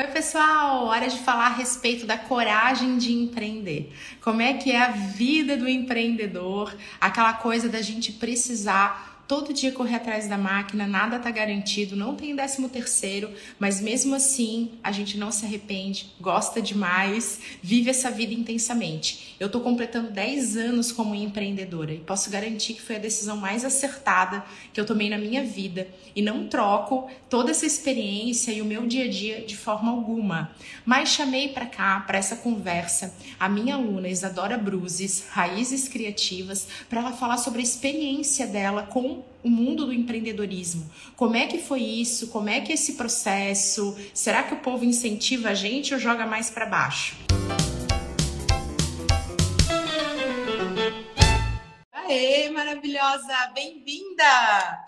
Oi, pessoal! Hora de falar a respeito da coragem de empreender. Como é que é a vida do empreendedor, aquela coisa da gente precisar todo dia correr atrás da máquina, nada tá garantido, não tem décimo terceiro, mas mesmo assim a gente não se arrepende, gosta demais, vive essa vida intensamente. Eu tô completando 10 anos como empreendedora e posso garantir que foi a decisão mais acertada que eu tomei na minha vida e não troco toda essa experiência e o meu dia a dia de forma alguma. Mas chamei para cá, para essa conversa, a minha aluna Isadora Bruzes, Raízes Criativas, para ela falar sobre a experiência dela com o mundo do empreendedorismo. Como é que foi isso? Como é que é esse processo? Será que o povo incentiva a gente ou joga mais para baixo? Aê, maravilhosa! Bem-vinda!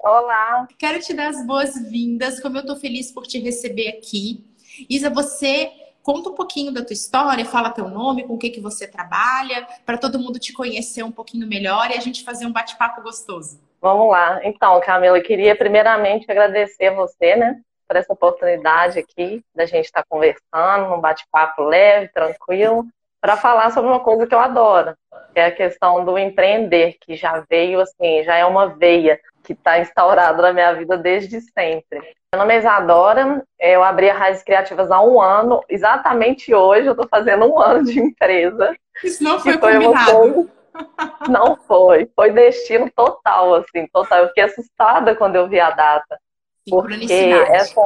Olá! Quero te dar as boas-vindas, como eu estou feliz por te receber aqui. Isa, você Conta um pouquinho da tua história, fala teu nome, com o que, que você trabalha, para todo mundo te conhecer um pouquinho melhor e a gente fazer um bate-papo gostoso. Vamos lá. Então, Camila, eu queria primeiramente agradecer a você, né, por essa oportunidade aqui da gente estar conversando, num bate-papo leve, tranquilo, para falar sobre uma coisa que eu adoro, que é a questão do empreender, que já veio assim, já é uma veia que está instaurada na minha vida desde sempre. Meu nome é Isadora, eu abri a Raízes Criativas há um ano, exatamente hoje eu estou fazendo um ano de empresa. Isso não foi, foi combinado. Não foi, foi destino total, assim, total. Eu fiquei assustada quando eu vi a data. Porque essa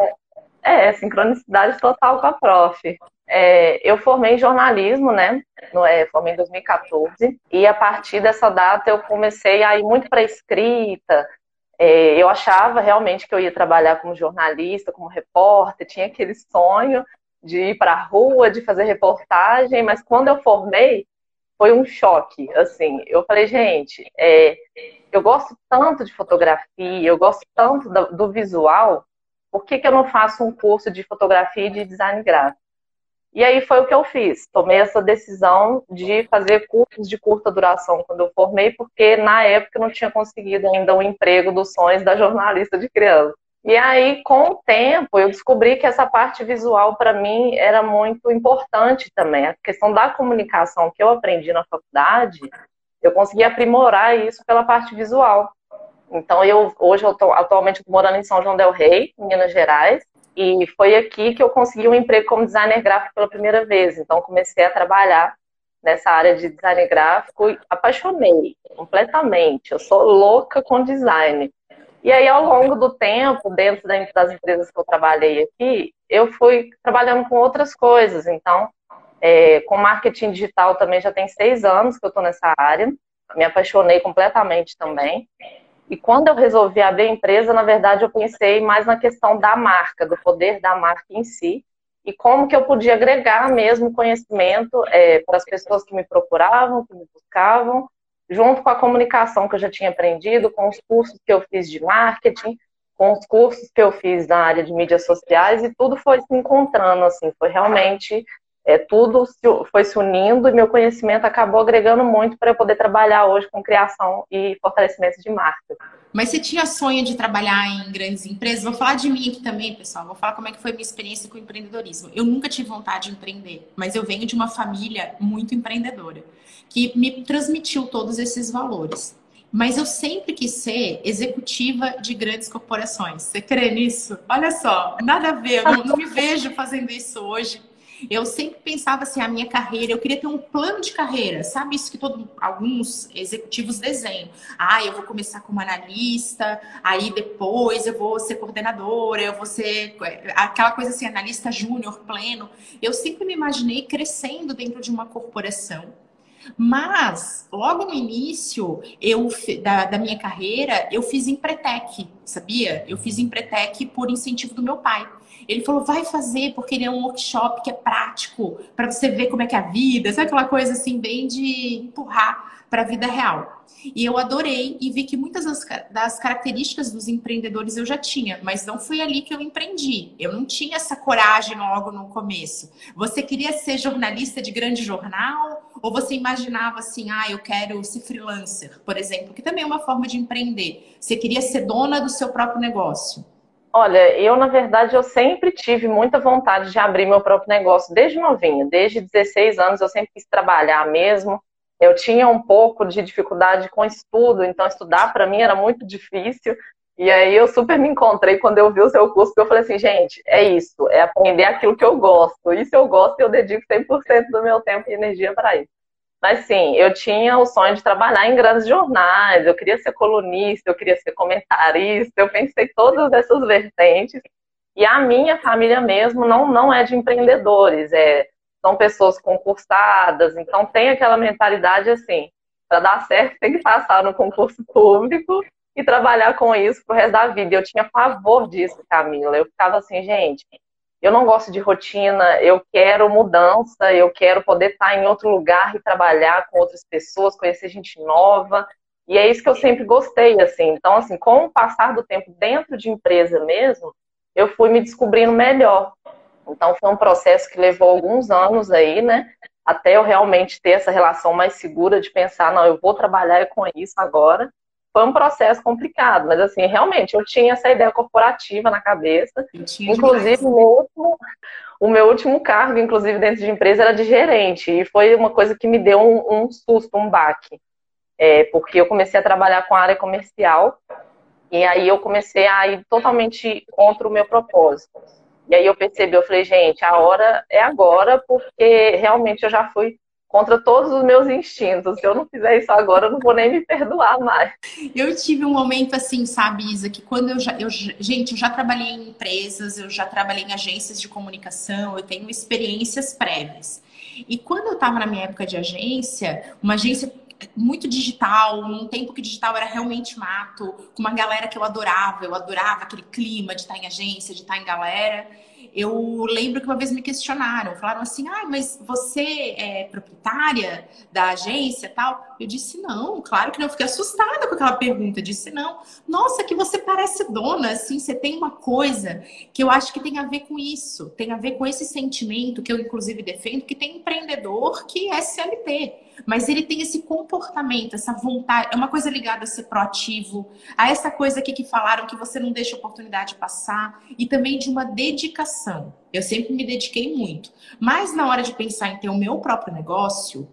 é sincronicidade total com a prof. É, eu formei em jornalismo, né? No, é, formei em 2014, e a partir dessa data eu comecei a ir muito para escrita, é, eu achava realmente que eu ia trabalhar como jornalista, como repórter, tinha aquele sonho de ir para a rua, de fazer reportagem, mas quando eu formei, foi um choque. Assim, eu falei, gente, é, eu gosto tanto de fotografia, eu gosto tanto do, do visual, por que, que eu não faço um curso de fotografia e de design gráfico? E aí foi o que eu fiz. Tomei essa decisão de fazer cursos de curta duração quando eu formei, porque na época eu não tinha conseguido ainda o um emprego dos sonhos da jornalista de criança. E aí, com o tempo, eu descobri que essa parte visual para mim era muito importante também. A questão da comunicação que eu aprendi na faculdade, eu consegui aprimorar isso pela parte visual. Então, eu hoje eu tô atualmente morando em São João del Rei, em Minas Gerais, e foi aqui que eu consegui um emprego como designer gráfico pela primeira vez. Então, comecei a trabalhar nessa área de design gráfico e apaixonei completamente. Eu sou louca com design. E aí, ao longo do tempo, dentro das empresas que eu trabalhei aqui, eu fui trabalhando com outras coisas. Então, é, com marketing digital também já tem seis anos que eu estou nessa área. Me apaixonei completamente também. E quando eu resolvi abrir a empresa, na verdade, eu pensei mais na questão da marca, do poder da marca em si, e como que eu podia agregar mesmo conhecimento é, para as pessoas que me procuravam, que me buscavam, junto com a comunicação que eu já tinha aprendido, com os cursos que eu fiz de marketing, com os cursos que eu fiz na área de mídias sociais, e tudo foi se encontrando, assim, foi realmente é, tudo foi se unindo e meu conhecimento acabou agregando muito para eu poder trabalhar hoje com criação e fortalecimento de marca. Mas você tinha sonho de trabalhar em grandes empresas? Vou falar de mim aqui também, pessoal. Vou falar como é que foi minha experiência com o empreendedorismo. Eu nunca tive vontade de empreender, mas eu venho de uma família muito empreendedora, que me transmitiu todos esses valores. Mas eu sempre quis ser executiva de grandes corporações. Você crê nisso? Olha só, nada a ver, eu não, me vejo fazendo isso hoje eu sempre pensava assim, a minha carreira, eu queria ter um plano de carreira, sabe isso que todo, alguns executivos desenham. Ah, eu vou começar como analista, aí depois eu vou ser coordenadora, eu vou ser é, aquela coisa assim, analista júnior, pleno. Eu sempre me imaginei crescendo dentro de uma corporação. Mas, logo no início eu, da, da minha carreira, eu fiz Empretec, sabia? Eu fiz Empretec por incentivo do meu pai. Ele falou, vai fazer, porque ele é um workshop que é prático, para você ver como é que é a vida, sabe aquela coisa assim, bem de empurrar para a vida real. E eu adorei e vi que muitas das, das, características dos empreendedores eu já tinha, mas não foi ali que eu empreendi. Eu não tinha essa coragem logo no começo. Você queria ser jornalista de grande jornal? Ou você imaginava assim, ah, eu quero ser freelancer, por exemplo, que também é uma forma de empreender. Você queria ser dona do seu próprio negócio? Olha, eu, na verdade, eu sempre tive muita vontade de abrir meu próprio negócio desde novinha. Desde 16 anos eu sempre quis trabalhar mesmo. Eu tinha um pouco de dificuldade com estudo, então estudar para mim era muito difícil. E aí eu super me encontrei quando eu vi o seu curso, que eu falei assim, gente, é isso, é aprender aquilo que eu gosto. Isso eu gosto e eu dedico 100% do meu tempo e energia para isso. Mas sim, eu tinha o sonho de trabalhar em grandes jornais, eu queria ser colunista, eu queria ser comentarista, eu pensei todas essas vertentes. E a minha família mesmo não, não é de empreendedores, é, são pessoas concursadas, então tem aquela mentalidade assim, para dar certo tem que passar no concurso público e trabalhar com isso pro resto da vida. Eu tinha pavor disso, Camila. Eu ficava assim, gente, eu não gosto de rotina, eu quero mudança, eu quero poder estar em outro lugar e trabalhar com outras pessoas, conhecer gente nova. E é isso que eu sempre gostei, assim. Então, assim, com o passar do tempo dentro de empresa mesmo, eu fui me descobrindo melhor. Então, foi um processo que levou alguns anos aí, né? Até eu realmente ter essa relação mais segura de pensar, não, eu vou trabalhar com isso agora foi um processo complicado, mas assim, realmente eu tinha essa ideia corporativa na cabeça. Inclusive, o meu, último, o meu último cargo, inclusive dentro de empresa, era de gerente, e foi uma coisa que me deu um, um susto, um baque. É, porque eu comecei a trabalhar com a área comercial, e aí eu comecei a ir totalmente contra o meu propósito. E aí eu percebi, eu falei, gente, a hora é agora, porque realmente eu já fui contra todos os meus instintos. Se eu não fizer isso agora, eu não vou nem me perdoar mais. Eu tive um momento assim, sabe, Isa, que quando eu já. Eu, gente, eu já trabalhei em empresas, eu já trabalhei em agências de comunicação, eu tenho experiências prévias. E quando eu estava na minha época de agência, uma agência muito digital, num tempo que digital era realmente mato, com uma galera que eu adorava, eu adorava aquele clima de estar em agência, de estar em galera eu lembro que uma vez me questionaram, falaram assim: ah, mas você é proprietária da agência tal? Eu disse: não, claro que não. Eu fiquei assustada com aquela pergunta. Eu disse: não, nossa, que você parece dona, assim, você tem uma coisa que eu acho que tem a ver com isso, tem a ver com esse sentimento que eu, inclusive, defendo, que tem empreendedor que é CLT mas ele tem esse comportamento, essa vontade, é uma coisa ligada a ser proativo, a essa coisa aqui que falaram que você não deixa a oportunidade passar e também de uma dedicação. Eu sempre me dediquei muito, mas na hora de pensar em ter o meu próprio negócio,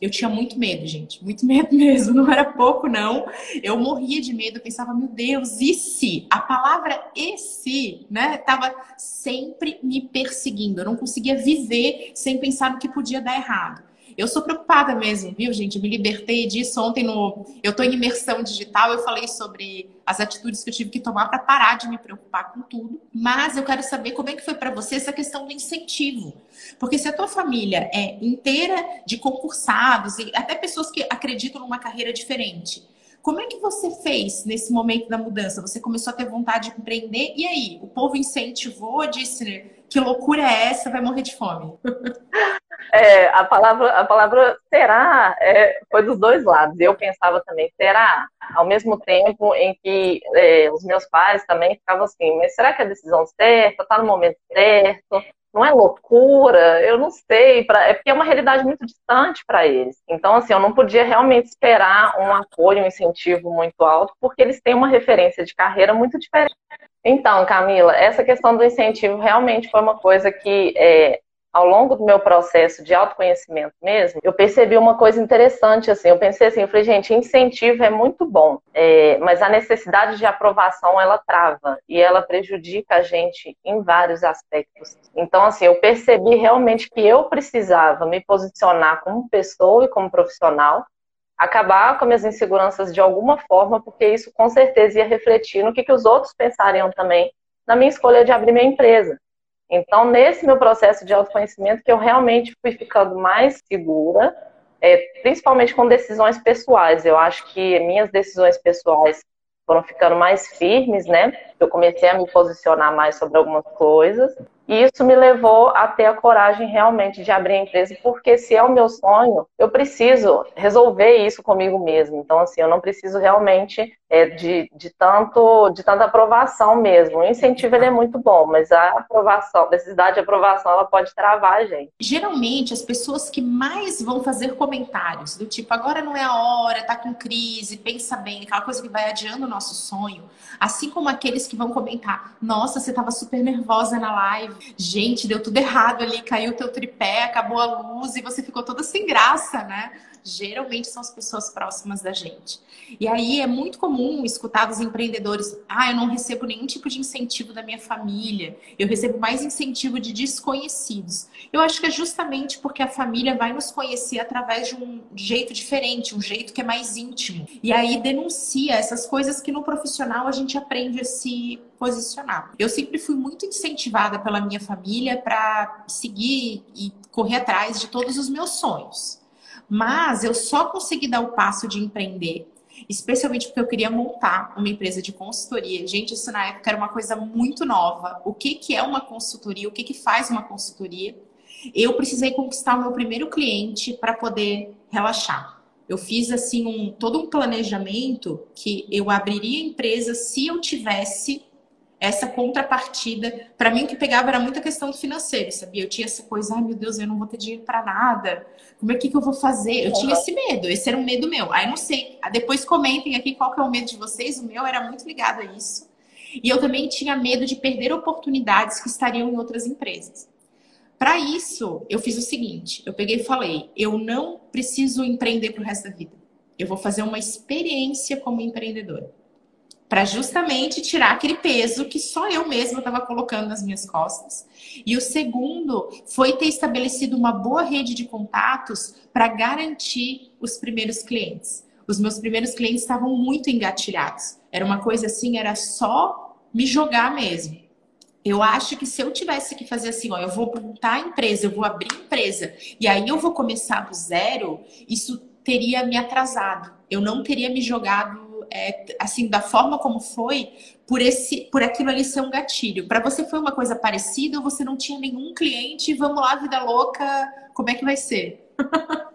eu tinha muito medo, gente, muito medo mesmo, não era pouco não. Eu morria de medo, eu pensava, meu Deus, e se? A palavra e se, né, tava sempre me perseguindo. Eu não conseguia viver sem pensar no que podia dar errado. Eu sou preocupada mesmo, viu, gente? Eu me libertei disso ontem no. Eu estou em imersão digital, eu falei sobre as atitudes que eu tive que tomar para parar de me preocupar com tudo. Mas eu quero saber como é que foi para você essa questão do incentivo. Porque se a tua família é inteira de concursados e até pessoas que acreditam numa carreira diferente, como é que você fez nesse momento da mudança? Você começou a ter vontade de empreender e aí? O povo incentivou, disse que loucura é essa? Vai morrer de fome. É, a palavra, a palavra será é, foi dos dois lados. Eu pensava também, será? Ao mesmo tempo em que é, os meus pais também ficavam assim, mas será que é a decisão certa? Está no momento certo? Não é loucura? Eu não sei. Pra, é porque é uma realidade muito distante para eles. Então, assim, eu não podia realmente esperar um apoio, um incentivo muito alto, porque eles têm uma referência de carreira muito diferente. Então, Camila, essa questão do incentivo realmente foi uma coisa que é, ao longo do meu processo de autoconhecimento mesmo, eu percebi uma coisa interessante, assim, eu pensei assim, eu falei, gente, incentivo é muito bom, é, mas a necessidade de aprovação, ela trava, e ela prejudica a gente em vários aspectos. Então, assim, eu percebi realmente que eu precisava me posicionar como pessoa e como profissional, acabar com minhas inseguranças de alguma forma, porque isso com certeza ia refletir no que, que os outros pensariam também na minha escolha de abrir minha empresa. Então, nesse meu processo de autoconhecimento, que eu realmente fui ficando mais segura, é, principalmente com decisões pessoais. Eu acho que minhas decisões pessoais foram ficando mais firmes, né? Eu comecei a me posicionar mais sobre algumas coisas. E isso me levou a ter a coragem realmente de abrir a empresa, porque se é o meu sonho, eu preciso resolver isso comigo mesmo. Então, assim, eu não preciso realmente é, de, de, tanto, de tanta aprovação mesmo. O incentivo ele é muito bom, mas a aprovação, a necessidade de aprovação, ela pode travar a gente. Geralmente, as pessoas que mais vão fazer comentários, do tipo, agora não é a hora, tá com crise, pensa bem, aquela coisa que vai adiando o nosso sonho, assim como aqueles que vão comentar, nossa, você tava super nervosa na live, gente, deu tudo errado ali, caiu teu tripé, acabou a luz e você ficou toda sem graça, né? Geralmente são as pessoas próximas da gente. E aí é muito comum escutar dos empreendedores: ah, eu não recebo nenhum tipo de incentivo da minha família, eu recebo mais incentivo de desconhecidos. Eu acho que é justamente porque a família vai nos conhecer através de um jeito diferente, um jeito que é mais íntimo. E aí denuncia essas coisas que no profissional a gente aprende a se posicionar. Eu sempre fui muito incentivada pela minha família para seguir e correr atrás de todos os meus sonhos. Mas eu só consegui dar o passo de empreender, especialmente porque eu queria montar uma empresa de consultoria. Gente, isso na época era uma coisa muito nova. O que, que é uma consultoria? O que, que faz uma consultoria? Eu precisei conquistar o meu primeiro cliente para poder relaxar. Eu fiz assim um todo um planejamento que eu abriria a empresa se eu tivesse essa contrapartida. Para mim, o que pegava era muita questão do financeiro, sabia? Eu tinha essa coisa, ai meu Deus, eu não vou ter dinheiro para nada. Como é que, que eu vou fazer? Eu uhum. tinha esse medo, esse era um medo meu. Aí não sei, depois comentem aqui qual que é o medo de vocês. O meu era muito ligado a isso. E eu também tinha medo de perder oportunidades que estariam em outras empresas. Para isso, eu fiz o seguinte: eu peguei e falei, eu não preciso empreender para o resto da vida. Eu vou fazer uma experiência como empreendedora para justamente tirar aquele peso que só eu mesma estava colocando nas minhas costas. E o segundo foi ter estabelecido uma boa rede de contatos para garantir os primeiros clientes. Os meus primeiros clientes estavam muito engatilhados. Era uma coisa assim, era só me jogar mesmo. Eu acho que se eu tivesse que fazer assim, ó, eu vou montar a empresa, eu vou abrir empresa e aí eu vou começar do zero, isso teria me atrasado. Eu não teria me jogado é, assim, da forma como foi, por esse, por aquilo ali ser um gatilho. Para você foi uma coisa parecida ou você não tinha nenhum cliente? Vamos lá, vida louca, como é que vai ser?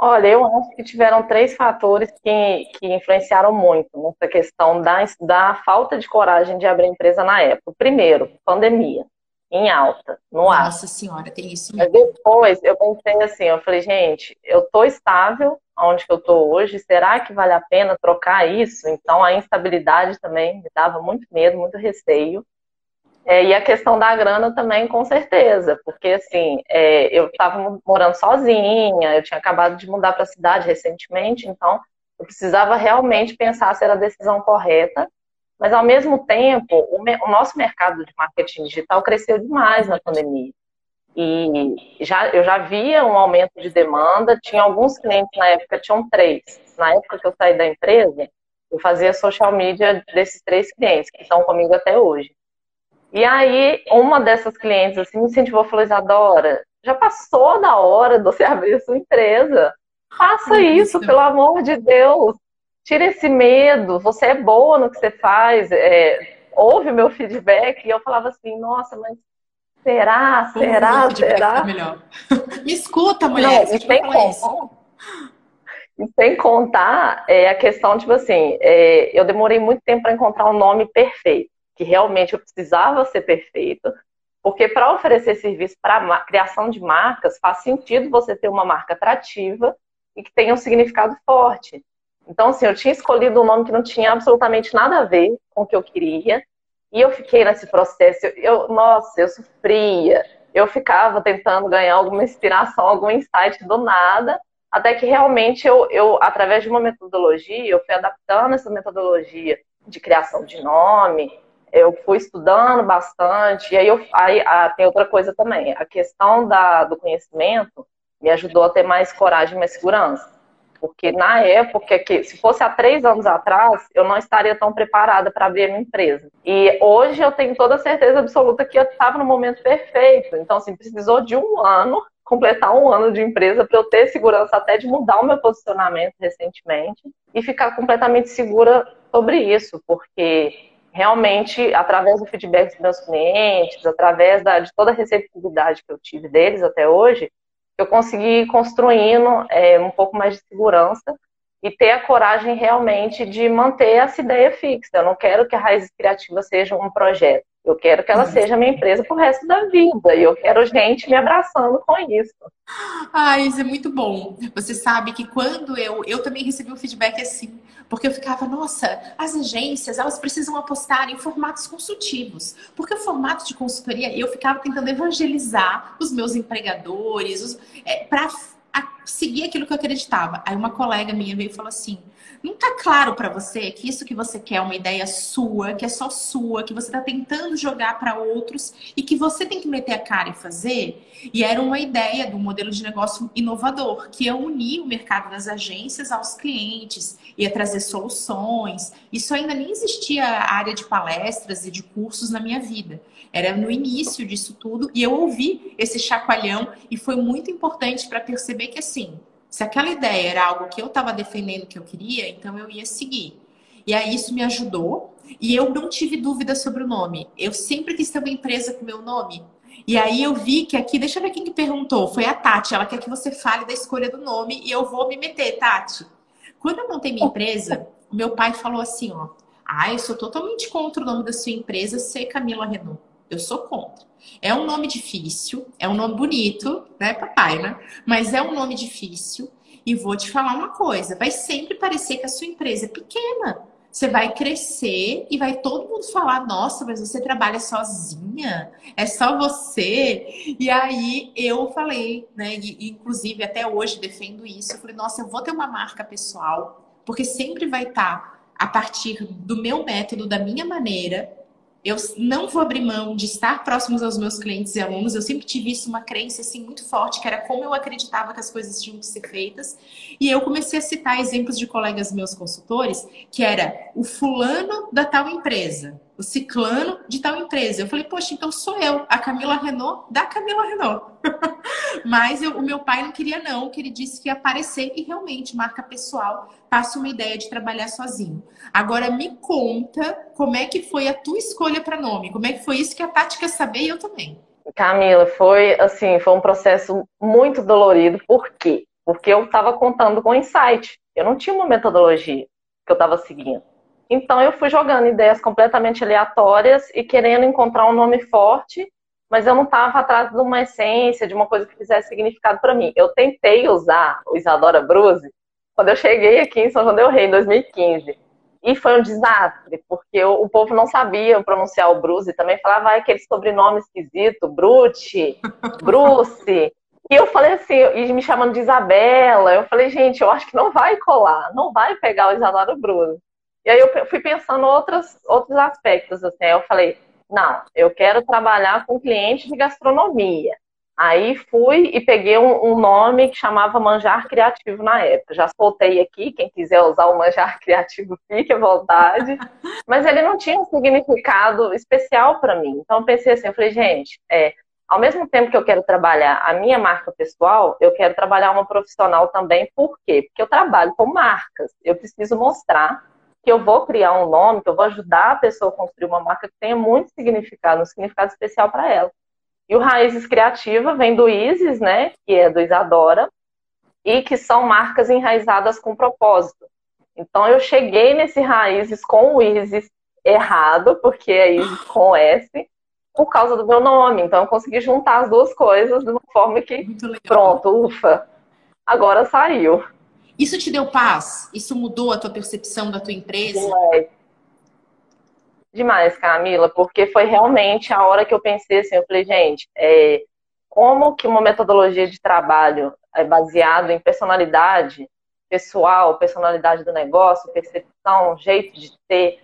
Olha, eu acho que tiveram três fatores que, que influenciaram muito nessa questão da, da falta de coragem de abrir empresa na época. Primeiro, pandemia em alta, no ar. Nossa senhora, tem isso mesmo. Mas depois eu pensei assim, eu falei, gente, eu tô estável onde que eu tô hoje, será que vale a pena trocar isso? Então a instabilidade também me dava muito medo, muito receio. É, e a questão da grana também, com certeza, porque assim, é, eu estava morando sozinha, eu tinha acabado de mudar para a cidade recentemente, então eu precisava realmente pensar se era a decisão correta mas, ao mesmo tempo, o, me o nosso mercado de marketing digital cresceu demais na pandemia. E já, eu já via um aumento de demanda, tinha alguns clientes na época, tinham três. Na época que eu saí da empresa, eu fazia social media desses três clientes, que estão comigo até hoje. E aí, uma dessas clientes assim, me incentivou, falou, Isadora, já passou da hora de você abrir a sua empresa. Faça isso, pelo amor de Deus tira esse medo, você é boa no que você faz, é, ouve o meu feedback, e eu falava assim, nossa, mas será, será, será? Melhor. Me escuta, mulher, Não, e sem, contar, e sem contar é, a questão, tipo assim, é, eu demorei muito tempo para encontrar um nome perfeito, que realmente eu precisava ser perfeito, porque para oferecer serviço para criação de marcas, faz sentido você ter uma marca atrativa e que tenha um significado forte. Então, assim, eu tinha escolhido um nome que não tinha absolutamente nada a ver com o que eu queria. E eu fiquei nesse processo. Eu, nossa, eu sofria. Eu ficava tentando ganhar alguma inspiração, algum insight do nada. Até que realmente eu, eu, através de uma metodologia, eu fui adaptando essa metodologia de criação de nome, eu fui estudando bastante, e aí, eu, aí ah, tem outra coisa também, a questão da, do conhecimento me ajudou a ter mais coragem mais segurança. Porque na época que, se fosse há três anos atrás, eu não estaria tão preparada para abrir a minha empresa. E hoje eu tenho toda a certeza absoluta que eu estava no momento perfeito. Então, assim, precisou de um ano, completar um ano de empresa para eu ter segurança até de mudar o meu posicionamento recentemente e ficar completamente segura sobre isso, porque realmente, através do feedback dos meus clientes, através da, de toda a receptividade que eu tive deles até hoje, eu consegui ir construindo é, um pouco mais de segurança e ter a coragem realmente de manter essa ideia fixa. Eu não quero que a Raiz Criativa seja um projeto. Eu quero que ela uhum. seja minha empresa pro resto da vida. E eu quero gente me abraçando com isso. Ah, isso é muito bom. Você sabe que quando eu. Eu também recebi um feedback assim. Porque eu ficava, nossa, as agências, elas precisam apostar em formatos consultivos. Porque o formato de consultoria, eu ficava tentando evangelizar os meus empregadores é, para seguir aquilo que eu acreditava. Aí uma colega minha veio e falou assim: não tá claro para você que isso que você quer é uma ideia sua, que é só sua, que você tá tentando jogar para outros e que você tem que meter a cara e fazer? E era uma ideia do modelo de negócio inovador, que ia unir o mercado das agências aos clientes, ia trazer soluções. Isso ainda nem existia área de palestras e de cursos na minha vida. Era no início disso tudo e eu ouvi esse chacoalhão e foi muito importante para perceber que assim, se aquela ideia era algo que eu estava defendendo que eu queria, então eu ia seguir. E aí isso me ajudou e eu não tive dúvida sobre o nome. Eu sempre quis ter uma empresa com meu nome. E aí eu vi que aqui, deixa eu ver quem que perguntou, foi a Tati. Ela quer que você fale da escolha do nome e eu vou me meter, Tati. Quando eu montei minha empresa, meu pai falou assim, ó, ah, eu sou totalmente contra o nome da sua empresa ser Camila Renault. Eu sou contra. É um nome difícil, é um nome bonito, né, papai, né? Mas é um nome difícil. E vou te falar uma coisa: vai sempre parecer que a sua empresa é pequena. Você vai crescer e vai todo mundo falar: nossa, mas você trabalha sozinha? É só você? E aí eu falei, né? E, inclusive até hoje defendo isso. Eu falei: nossa, eu vou ter uma marca pessoal, porque sempre vai estar a partir do meu método, da minha maneira, eu não vou abrir mão de estar próximos aos meus clientes e alunos. Eu sempre tive isso, uma crença assim muito forte, que era como eu acreditava que as coisas tinham que ser feitas. E eu comecei a citar exemplos de colegas meus consultores, que era o fulano da tal empresa o ciclano de tal empresa. Eu falei, poxa, então sou eu, a Camila Renault da Camila Renault. Mas eu, o meu pai não queria não, que ele disse que ia aparecer e realmente, marca pessoal, passa uma ideia de trabalhar sozinho. Agora me conta como é que foi a tua escolha para nome, como é que foi isso que a Tati quer saber e eu também. Camila, foi assim, foi um processo muito dolorido. Por quê? Porque eu estava contando com insight. Eu não tinha uma metodologia que eu estava seguindo. Então eu fui jogando ideias completamente aleatórias e querendo encontrar um nome forte, mas eu não estava atrás de uma essência, de uma coisa que fizesse significado para mim. Eu tentei usar o Isadora Bruce quando eu cheguei aqui em São João del Rei, em 2015. E foi um desastre, porque o, o povo não sabia pronunciar o Bruce, também falava ah, aquele sobrenome esquisito, Brute, Bruce. E eu falei assim, e me chamando de Isabela, eu falei, gente, eu acho que não vai colar, não vai pegar o Isadora Bruce. E aí eu fui pensando outros, outros aspectos, assim, aí eu falei, não, eu quero trabalhar com clientes de gastronomia. Aí fui e peguei um, um, nome que chamava Manjar Criativo na época. Já soltei aqui, quem quiser usar o Manjar Criativo, fique à vontade. Mas ele não tinha um significado especial para mim. Então eu pensei assim, eu falei, gente, é, ao mesmo tempo que eu quero trabalhar a minha marca pessoal, eu quero trabalhar uma profissional também. Por quê? Porque eu trabalho com marcas. Eu preciso mostrar que eu vou criar um nome, que eu vou ajudar a pessoa a construir uma marca que tenha muito significado, um significado especial para ela. E o Raízes Criativa vem do Isis, né, que é do Isadora, e que são marcas enraizadas com propósito. Então eu cheguei nesse Raízes com o Isis errado, porque é Isis com S, por causa do meu nome. Então eu consegui juntar as duas coisas de uma forma que, pronto, ufa, agora saiu. Isso te deu paz? Isso mudou a tua percepção da tua empresa? Demais. Demais, Camila, porque foi realmente a hora que eu pensei assim, eu falei, gente, é, como que uma metodologia de trabalho é baseado em personalidade pessoal, personalidade do negócio, percepção, jeito de ter,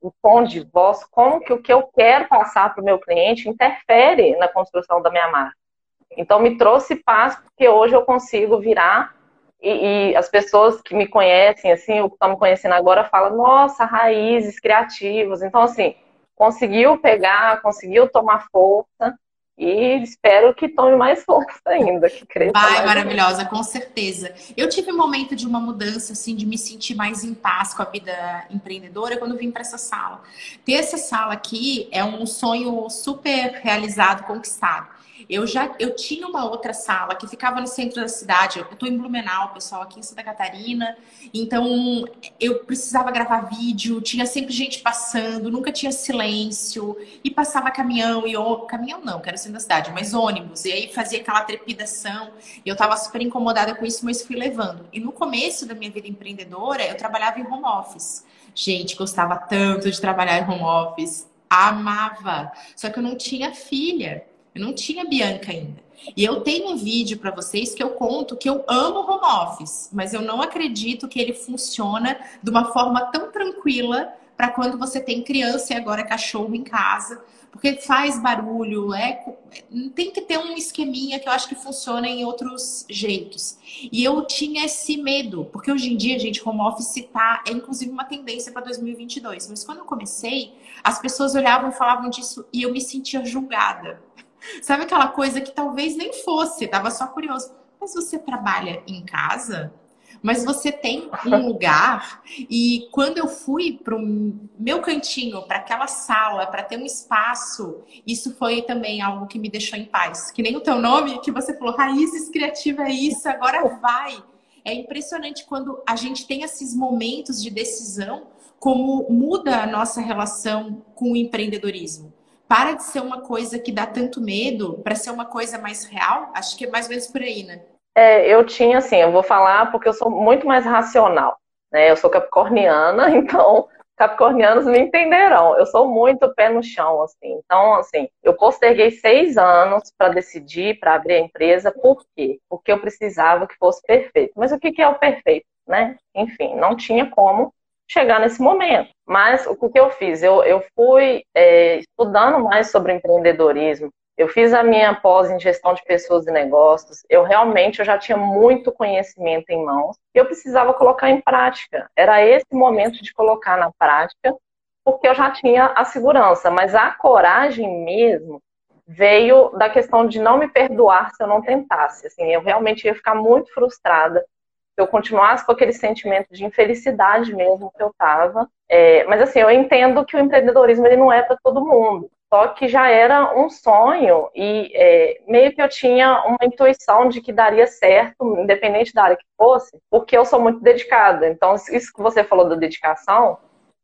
o tom de voz, como que o que eu quero passar para o meu cliente interfere na construção da minha marca. Então me trouxe paz porque hoje eu consigo virar e, e, as pessoas que me conhecem, assim, o que estão me conhecendo agora, falam, nossa, raízes criativas. Então, assim, conseguiu pegar, conseguiu tomar força. e espero que tome mais força ainda, que cresça. Vai, maravilhosa, com certeza. Eu tive um momento de uma mudança, assim, de me sentir mais em paz com a vida empreendedora quando vim para essa sala. Ter essa sala aqui é um sonho super realizado, conquistado. Eu já eu tinha uma outra sala que ficava no centro da cidade. Eu estou em Blumenau, pessoal, aqui em Santa Catarina. Então eu precisava gravar vídeo, tinha sempre gente passando, nunca tinha silêncio e passava caminhão e o caminhão não, quero ser da cidade, mas ônibus. E aí fazia aquela trepidação. E eu estava super incomodada com isso, mas fui levando. E no começo da minha vida empreendedora, eu trabalhava em home office. Gente, gostava tanto de trabalhar em home office amava. Só que eu não tinha filha. Eu não tinha Bianca ainda. E eu tenho um vídeo para vocês que eu conto que eu amo home office, mas eu não acredito que ele funciona de uma forma tão tranquila para quando você tem criança e agora cachorro em casa, porque faz barulho, é tem que ter um esqueminha que eu acho que funciona em outros jeitos. E eu tinha esse medo, porque hoje em dia, gente, home office tá, é inclusive uma tendência para 2022, mas quando eu comecei, as pessoas olhavam e falavam disso e eu me sentia julgada. Sabe aquela coisa que talvez nem fosse, tava só curioso. Mas você trabalha em casa? Mas você tem um lugar e quando eu fui para o meu cantinho, para aquela sala, para ter um espaço, isso foi também algo que me deixou em paz. Que nem o teu nome, que você falou, raízes criativa é isso, agora vai. É impressionante quando a gente tem esses momentos de decisão, como muda a nossa relação com o empreendedorismo para de ser uma coisa que dá tanto medo para ser uma coisa mais real? Acho que é mais ou menos por aí, né? É, eu tinha assim, eu vou falar porque eu sou muito mais racional, né? Eu sou capricorniana, então capricornianos me entenderão. Eu sou muito pé no chão, assim. Então, assim, eu posterguei seis anos para decidir, para abrir a empresa. Por quê? Porque eu precisava que fosse perfeito. Mas o que é o perfeito, né? Enfim, não tinha como chegar nesse momento. Mas o que eu fiz? Eu, eu fui é, estudando mais sobre empreendedorismo, eu fiz a minha pós em gestão de pessoas e negócios. Eu realmente eu já tinha muito conhecimento em mãos. E eu precisava colocar em prática. Era esse momento de colocar na prática, porque eu já tinha a segurança. Mas a coragem mesmo veio da questão de não me perdoar se eu não tentasse. Assim, eu realmente ia ficar muito frustrada eu continuasse com aquele sentimento de infelicidade mesmo que eu estava. É, mas assim, eu entendo que o empreendedorismo ele não é para todo mundo. Só que já era um sonho e é, meio que eu tinha uma intuição de que daria certo, independente da área que fosse, porque eu sou muito dedicada. Então, isso que você falou da dedicação,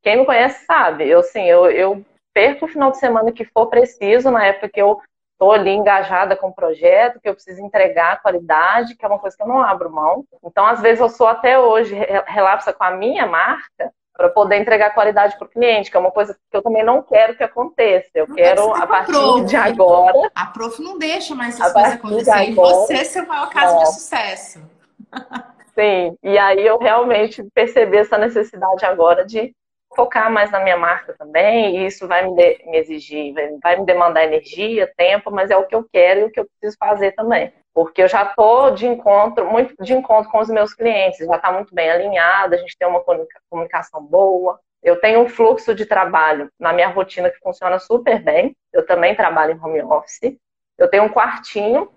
quem me conhece sabe. Eu, assim, eu, eu perco o final de semana que for preciso, na época que eu estou ali engajada com o projeto, que eu preciso entregar qualidade, que é uma coisa que eu não abro mão. Então, às vezes, eu sou até hoje relapsa com a minha marca para poder entregar qualidade para o cliente, que é uma coisa que eu também não quero que aconteça. Eu não quero, a partir prof. de agora. A prof não deixa mais essas coisas acontecerem. Você é seu maior caso é. de sucesso. Sim, e aí eu realmente percebi essa necessidade agora de focar mais na minha marca também, e isso vai me, de, me exigir, vai, me demandar energia, tempo, mas é o que eu quero e o que eu preciso fazer também. Porque eu já estou de encontro, muito de encontro com os meus clientes, já está muito bem alinhado, a gente tem uma comunicação boa. Eu tenho um fluxo de trabalho na minha rotina que funciona super bem. Eu também trabalho em home office. Eu tenho um quartinho.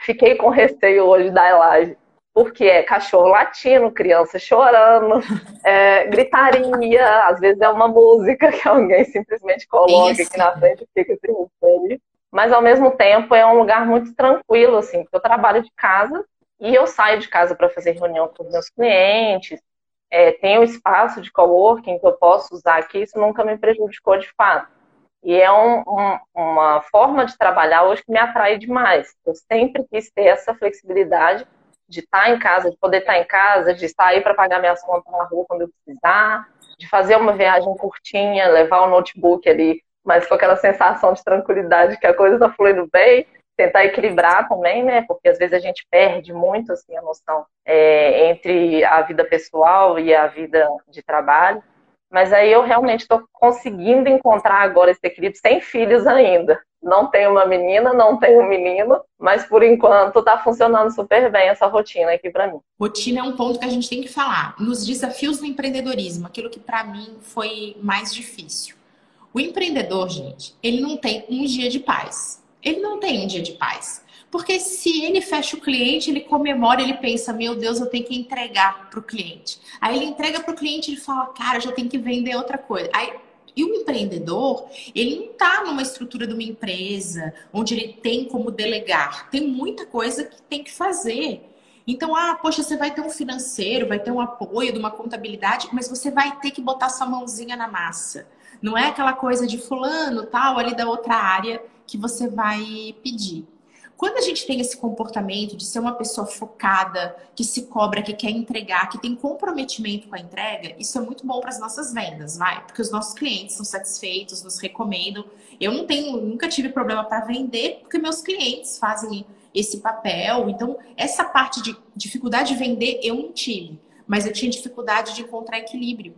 Fiquei com receio hoje da live porque é cachorro latindo, criança chorando, é, gritaria, às vezes é uma música que alguém simplesmente coloca Isso. aqui na frente e fica assim, mas ao mesmo tempo é um lugar muito tranquilo, assim, porque eu trabalho de casa e eu saio de casa para fazer reunião com os meus clientes, é, tem um espaço de coworking que eu posso usar aqui, isso nunca me prejudicou de fato. E é um, um, uma forma de trabalhar hoje que me atrai demais. Eu sempre quis ter essa flexibilidade de estar em casa, de poder estar em casa, de sair para pagar minhas contas na rua quando eu precisar, de fazer uma viagem curtinha, levar o notebook ali, mas com aquela sensação de tranquilidade que a coisa está fluindo bem, tentar equilibrar também, né? Porque às vezes a gente perde muito assim a noção é, entre a vida pessoal e a vida de trabalho. Mas aí eu realmente estou conseguindo encontrar agora esse equilíbrio sem filhos ainda. Não tenho uma menina, não tenho um menino, mas por enquanto está funcionando super bem essa rotina aqui para mim. Rotina é um ponto que a gente tem que falar. Nos desafios do empreendedorismo, aquilo que para mim foi mais difícil. O empreendedor, gente, ele não tem um dia de paz. ele não tem um dia de paz. Porque se ele fecha o cliente, ele comemora, ele pensa, meu Deus, eu tenho que entregar para o cliente. Aí ele entrega para o cliente e fala, cara, já tenho que vender outra coisa. Aí, e o empreendedor, ele não está numa estrutura de uma empresa onde ele tem como delegar. Tem muita coisa que tem que fazer. Então, ah, poxa, você vai ter um financeiro, vai ter um apoio de uma contabilidade, mas você vai ter que botar sua mãozinha na massa. Não é aquela coisa de fulano, tal, ali da outra área que você vai pedir. Quando a gente tem esse comportamento de ser uma pessoa focada, que se cobra, que quer entregar, que tem comprometimento com a entrega, isso é muito bom para as nossas vendas, vai? Porque os nossos clientes são satisfeitos, nos recomendam. Eu não tenho, nunca tive problema para vender, porque meus clientes fazem esse papel. Então, essa parte de dificuldade de vender eu não tive, mas eu tinha dificuldade de encontrar equilíbrio.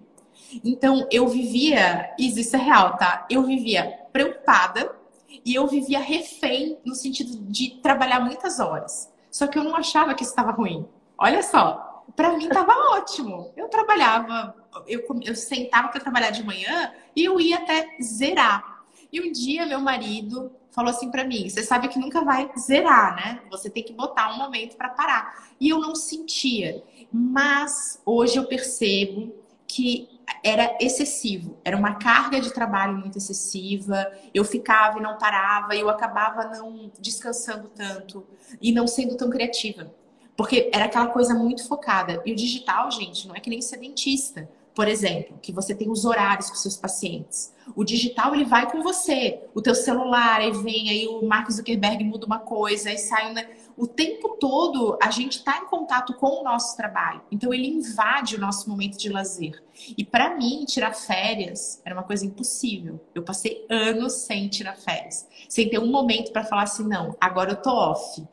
Então, eu vivia, isso é real, tá? Eu vivia preocupada e eu vivia refém no sentido de trabalhar muitas horas. Só que eu não achava que isso estava ruim. Olha só, para mim estava ótimo. Eu trabalhava, eu, eu sentava para trabalhar de manhã e eu ia até zerar. E um dia meu marido falou assim para mim: "Você sabe que nunca vai zerar, né? Você tem que botar um momento para parar". E eu não sentia. Mas hoje eu percebo que era excessivo, era uma carga de trabalho muito excessiva. Eu ficava e não parava, e eu acabava não descansando tanto e não sendo tão criativa. Porque era aquela coisa muito focada. E o digital, gente, não é que nem ser dentista por exemplo, que você tem os horários com seus pacientes. O digital ele vai com você. O teu celular, aí vem, aí o Mark Zuckerberg muda uma coisa, aí sai né? O tempo todo a gente está em contato com o nosso trabalho. Então ele invade o nosso momento de lazer. E para mim, tirar férias era uma coisa impossível. Eu passei anos sem tirar férias. Sem ter um momento para falar assim, não, agora eu tô off.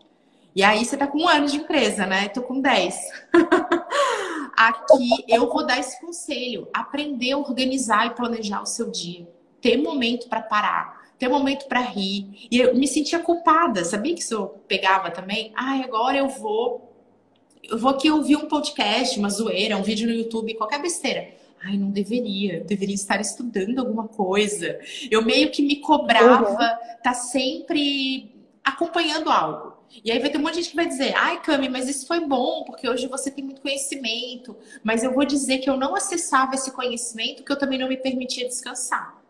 E aí você tá com um ano de empresa, né? Eu tô com 10. Aqui eu vou dar esse conselho: aprender a organizar e planejar o seu dia, ter momento para parar, ter momento para rir. E eu me sentia culpada, sabia que isso eu pegava também? Ai, ah, agora eu vou. Eu vou aqui ouvir um podcast, uma zoeira, um vídeo no YouTube, qualquer besteira. Ai, não deveria, eu deveria estar estudando alguma coisa. Eu meio que me cobrava, uhum. tá sempre acompanhando algo. E aí vai ter um monte de gente que vai dizer, ai, Cami, mas isso foi bom, porque hoje você tem muito conhecimento. Mas eu vou dizer que eu não acessava esse conhecimento, que eu também não me permitia descansar.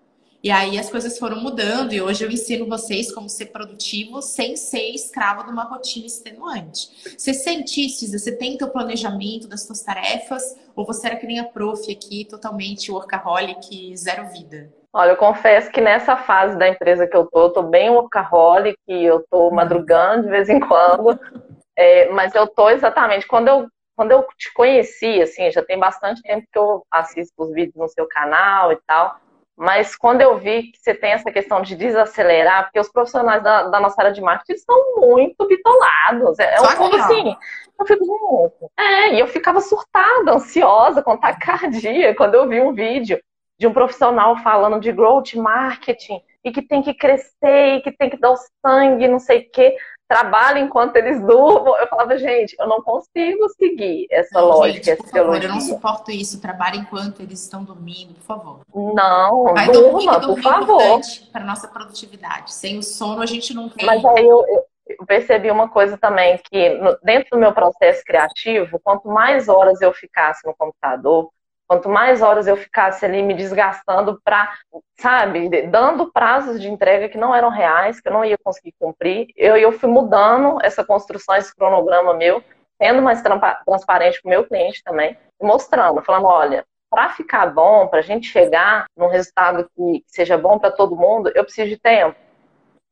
E aí as coisas foram mudando e hoje eu ensino vocês como ser produtivo sem ser escravo de uma rotina extenuante. Você sente isso? Você tem teu planejamento das suas tarefas ou você era que nem a prof aqui, totalmente workaholic, zero vida? Olha, eu confesso que nessa fase da empresa que eu tô, eu tô bem workaholic, eu tô madrugando de vez em quando, é, mas eu tô exatamente, quando eu, quando eu te conheci, assim, já tem bastante tempo que eu assisto os vídeos no seu canal e tal, mas quando eu vi que você tem essa questão de desacelerar, porque os profissionais da, da nossa área de marketing estão muito bitolados. É, é um pouco assim. Eu fico muito. É, e eu ficava surtada, ansiosa, com taquicardia, quando eu vi um vídeo de um profissional falando de growth marketing e que tem que crescer e que tem que dar o sangue, não sei o quê, trabalha enquanto eles durmam. Eu falava, gente, eu não consigo seguir essa não, lógica, gente, por favor, eu não suporto isso. Trabalha enquanto eles estão dormindo, por favor. Não, Vai durma, dormir, por favor. Para nossa produtividade. Sem o sono a gente não tem. Mas aí eu, eu percebi uma coisa também que dentro do meu processo criativo, quanto mais horas eu ficasse no computador, Quanto mais horas eu ficasse ali me desgastando para, sabe, dando prazos de entrega que não eram reais, que eu não ia conseguir cumprir, eu, eu fui mudando essa construção, esse cronograma meu, sendo mais transparente com o meu cliente também, mostrando, falando, olha, para ficar bom, para a gente chegar num resultado que seja bom para todo mundo, eu preciso de tempo.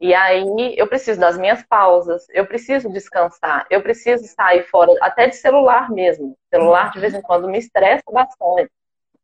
E aí eu preciso das minhas pausas, eu preciso descansar, eu preciso sair fora, até de celular mesmo. celular de vez em quando me estressa bastante.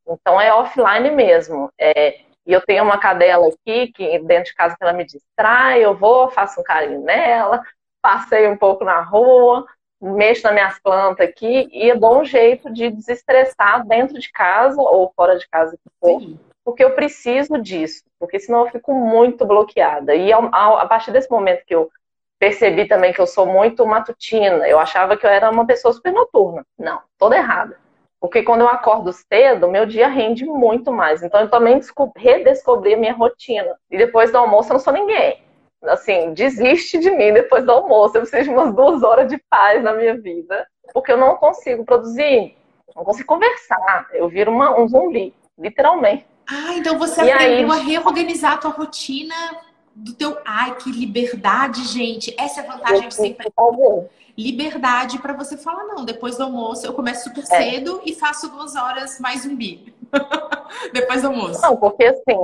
Então é offline mesmo. É, e eu tenho uma cadela aqui que dentro de casa ela me distrai, eu vou, faço um carinho nela, passeio um pouco na rua, mexo nas minhas plantas aqui e dou um jeito de desestressar dentro de casa ou fora de casa que for. Sim porque eu preciso disso, porque senão eu fico muito bloqueada. E a, partir desse momento que eu percebi também que eu sou muito matutina, eu achava que eu era uma pessoa super noturna. Não, toda errada. Porque quando eu acordo cedo, meu dia rende muito mais. Então eu também redescobri a minha rotina. E depois do almoço eu não sou ninguém. assim, desiste de mim depois do almoço. Eu preciso de umas duas horas de paz na minha vida, porque eu não consigo produzir, não consigo conversar. Eu viro uma, um zumbi, literalmente. Ah, então você e aprendeu aí... a reorganizar a tua rotina do teu. Ai, que liberdade, gente. Essa é a vantagem de sempre. Liberdade para você falar, não, depois do almoço eu começo super é. cedo e faço duas horas mais zumbi. depois do almoço. Não, porque assim,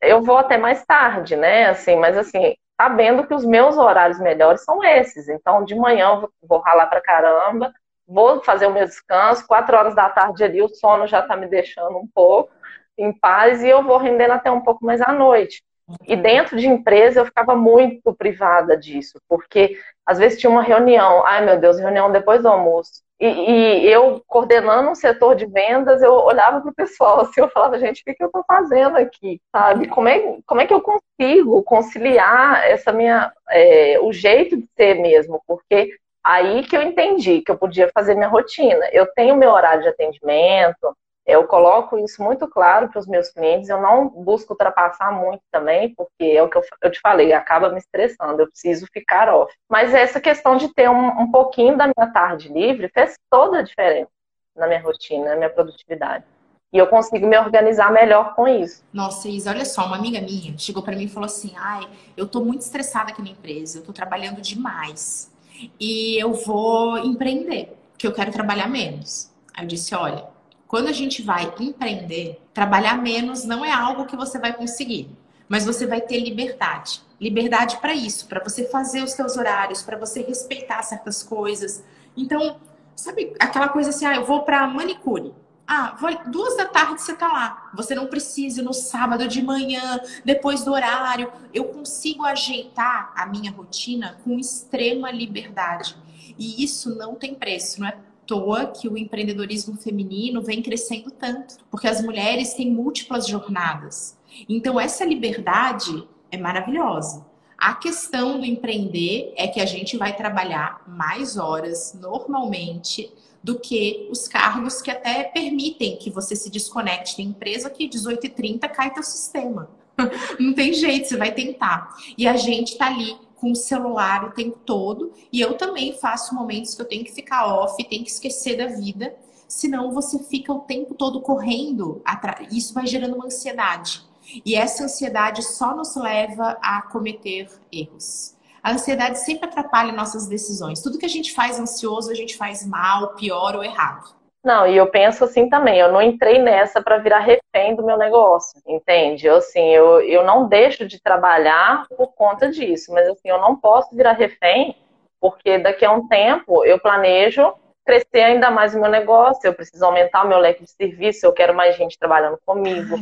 é, eu vou até mais tarde, né? Assim, mas assim, sabendo que os meus horários melhores são esses. Então, de manhã eu vou ralar pra caramba, vou fazer o meu descanso, quatro horas da tarde ali, o sono já tá me deixando um pouco em paz e eu vou rendendo até um pouco mais à noite. E dentro de empresa eu ficava muito privada disso, porque às vezes tinha uma reunião, ai meu Deus, reunião depois do almoço. E, e eu coordenando um setor de vendas, eu olhava para o pessoal assim, eu falava, gente, o que, que eu estou fazendo aqui? Sabe? Como é, como é que eu consigo conciliar essa minha é, o jeito de ser mesmo? Porque aí que eu entendi que eu podia fazer minha rotina. Eu tenho meu horário de atendimento, eu coloco isso muito claro para os meus clientes, eu não busco ultrapassar muito também, porque é o que eu, eu, te falei, acaba me estressando, eu preciso ficar off. Mas essa questão de ter um, um pouquinho da minha tarde livre fez toda a diferença na minha rotina, na minha produtividade. E eu consigo me organizar melhor com isso. Nossa, Isa, olha só, uma amiga minha chegou para mim e falou assim: ai, eu tô muito estressada aqui na empresa, eu tô trabalhando demais. E eu vou empreender, que eu quero trabalhar menos. Aí eu disse: olha, quando a gente vai empreender, trabalhar menos não é algo que você vai conseguir, mas você vai ter liberdade. Liberdade para isso, para você fazer os seus horários, para você respeitar certas coisas. Então, sabe aquela coisa assim, ah, eu vou para manicure. Ah, duas da tarde você tá lá. Você não precisa no sábado de manhã, depois do horário. Eu consigo ajeitar a minha rotina com extrema liberdade. E isso não tem preço, não é toa que o empreendedorismo feminino vem crescendo tanto, porque as mulheres têm múltiplas jornadas. Então, essa liberdade é maravilhosa. A questão do empreender é que a gente vai trabalhar mais horas normalmente do que os cargos que até permitem que você se desconecte. Tem empresa que 18h30 cai teu sistema. Não tem jeito, você vai tentar. E a gente tá ali com o celular o tempo todo. E eu também faço momentos que eu tenho que ficar off, tenho que esquecer da vida. Senão você fica o tempo todo correndo. Isso vai gerando uma ansiedade. E essa ansiedade só nos leva a cometer erros. A ansiedade sempre atrapalha nossas decisões. Tudo que a gente faz ansioso, a gente faz mal, pior ou errado. Não, e eu penso assim também, eu não entrei nessa para virar refém do meu negócio, entende? Eu, assim, eu, eu não deixo de trabalhar por conta disso, mas assim, eu não posso virar refém, porque daqui a um tempo eu planejo crescer ainda mais o meu negócio, eu preciso aumentar o meu leque de serviço, eu quero mais gente trabalhando comigo.